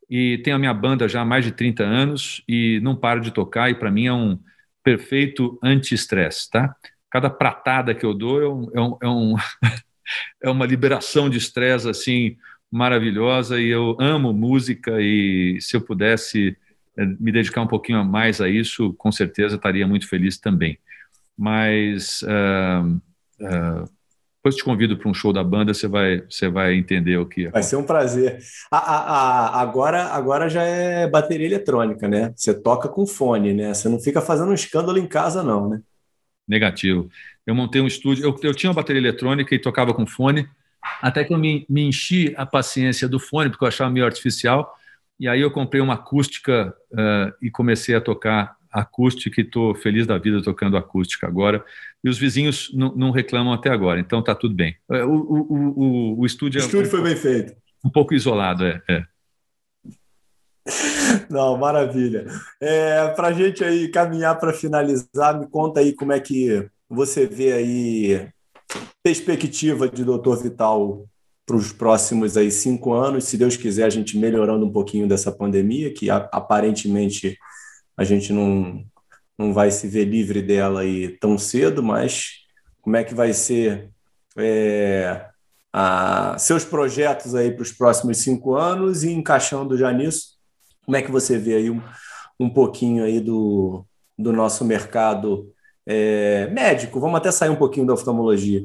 C: e tenho a minha banda já há mais de 30 anos e não paro de tocar e para mim é um perfeito anti-estresse, tá? Cada pratada que eu dou é, um, é, um, é, um é uma liberação de estresse assim maravilhosa e eu amo música e se eu pudesse me dedicar um pouquinho mais a isso, com certeza estaria muito feliz também. Mas uh, uh, depois te convido para um show da banda, você vai, você vai entender o que é.
B: Vai ser um prazer. A, a, a, agora, agora já é bateria eletrônica, né? Você toca com fone, né? Você não fica fazendo um escândalo em casa, não, né?
C: Negativo. Eu montei um estúdio, eu, eu tinha uma bateria eletrônica e tocava com fone, até que eu me, me enchi a paciência do fone, porque eu achava meio artificial, e aí eu comprei uma acústica uh, e comecei a tocar acústica e estou feliz da vida tocando acústica agora. E os vizinhos não reclamam até agora, então está tudo bem. É, o, o, o, o estúdio,
B: o estúdio é um foi bem feito.
C: Um pouco isolado, é. é.
B: Não, maravilha. É, para a gente aí caminhar para finalizar, me conta aí como é que você vê aí perspectiva de Doutor Vital para os próximos aí cinco anos, se Deus quiser, a gente melhorando um pouquinho dessa pandemia, que aparentemente a gente não, não vai se ver livre dela aí tão cedo, mas como é que vai ser é, a, seus projetos aí para os próximos cinco anos e encaixando já nisso, como é que você vê aí um, um pouquinho aí do, do nosso mercado É, médico, vamos até sair um pouquinho da oftalmologia.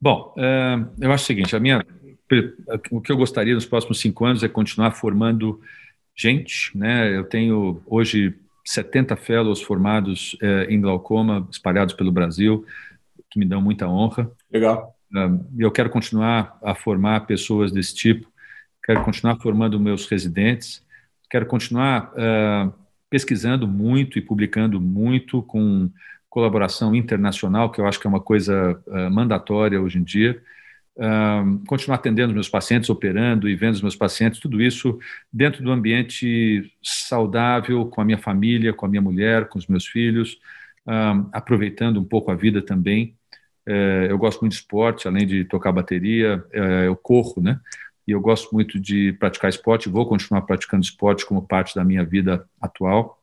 C: Bom, uh, eu acho o seguinte: a minha, o que eu gostaria nos próximos cinco anos é continuar formando gente. Né? Eu tenho hoje 70 fellows formados uh, em glaucoma, espalhados pelo Brasil, que me dão muita honra.
B: Legal.
C: Uh, eu quero continuar a formar pessoas desse tipo, quero continuar formando meus residentes, quero continuar pesquisando muito e publicando muito com colaboração internacional, que eu acho que é uma coisa uh, mandatória hoje em dia. Uh, continuar atendendo meus pacientes, operando e vendo os meus pacientes, tudo isso dentro do ambiente saudável, com a minha família, com a minha mulher, com os meus filhos, uh, aproveitando um pouco a vida também. Eh, eu gosto muito de esporte, além de tocar bateria, eh, eu corro, né? E eu gosto muito de praticar esporte, vou continuar praticando esporte como parte da minha vida atual.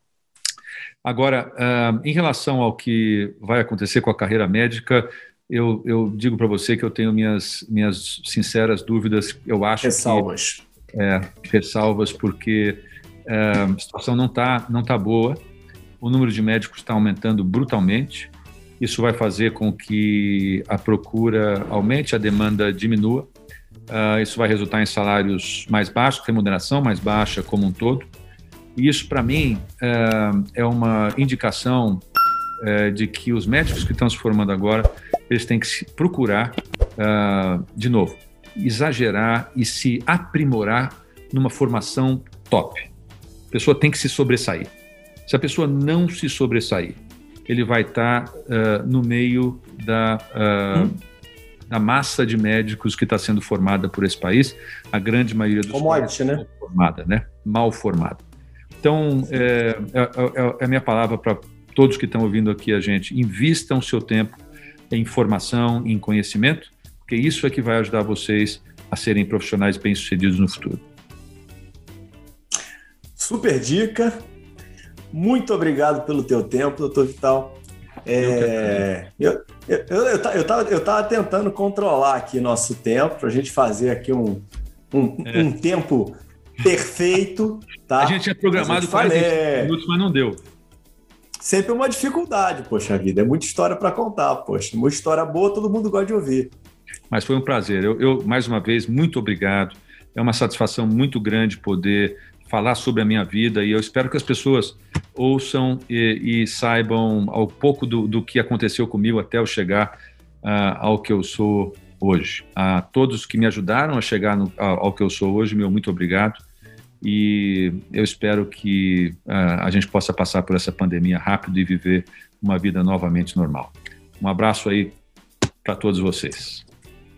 C: Agora, uh, em relação ao que vai acontecer com a carreira médica, eu, eu digo para você que eu tenho minhas, minhas sinceras dúvidas. Eu acho
B: ressalvas.
C: que é, ressalvas porque uh, a situação não está não tá boa. O número de médicos está aumentando brutalmente. Isso vai fazer com que a procura aumente, a demanda diminua. Uh, isso vai resultar em salários mais baixos, remuneração mais baixa como um todo. E isso, para mim, é, é uma indicação é, de que os médicos que estão se formando agora, eles têm que se procurar, é, de novo, exagerar e se aprimorar numa formação top. A pessoa tem que se sobressair. Se a pessoa não se sobressair, ele vai estar uh, no meio da, uh, hum. da massa de médicos que está sendo formada por esse país. A grande maioria dos
B: Commodity, né?
C: formada, né? Mal formada. Então, é, é, é, é a minha palavra para todos que estão ouvindo aqui a gente: invistam o seu tempo em formação, em conhecimento, porque isso é que vai ajudar vocês a serem profissionais bem-sucedidos no futuro.
B: Super dica. Muito obrigado pelo teu tempo, doutor Vital. É, eu, eu, eu, eu, tava, eu tava tentando controlar aqui nosso tempo para a gente fazer aqui um, um, é. um tempo perfeito. Tá?
C: A gente tinha programado 40 é... minutos, mas não deu.
B: Sempre uma dificuldade, poxa vida. É muita história para contar, poxa. Uma história boa, todo mundo gosta de ouvir.
C: Mas foi um prazer. Eu, eu, mais uma vez, muito obrigado. É uma satisfação muito grande poder falar sobre a minha vida e eu espero que as pessoas ouçam e, e saibam ao pouco do, do, que aconteceu comigo até eu chegar uh, ao que eu sou hoje. A todos que me ajudaram a chegar no, ao que eu sou hoje, meu muito obrigado e eu espero que uh, a gente possa passar por essa pandemia rápido e viver uma vida novamente normal. Um abraço aí para todos vocês.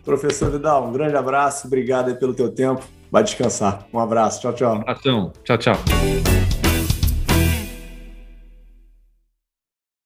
B: Professor Vidal, um grande abraço, obrigado pelo teu tempo. Vai descansar. Um abraço, tchau, tchau. Um
C: abração, tchau, tchau.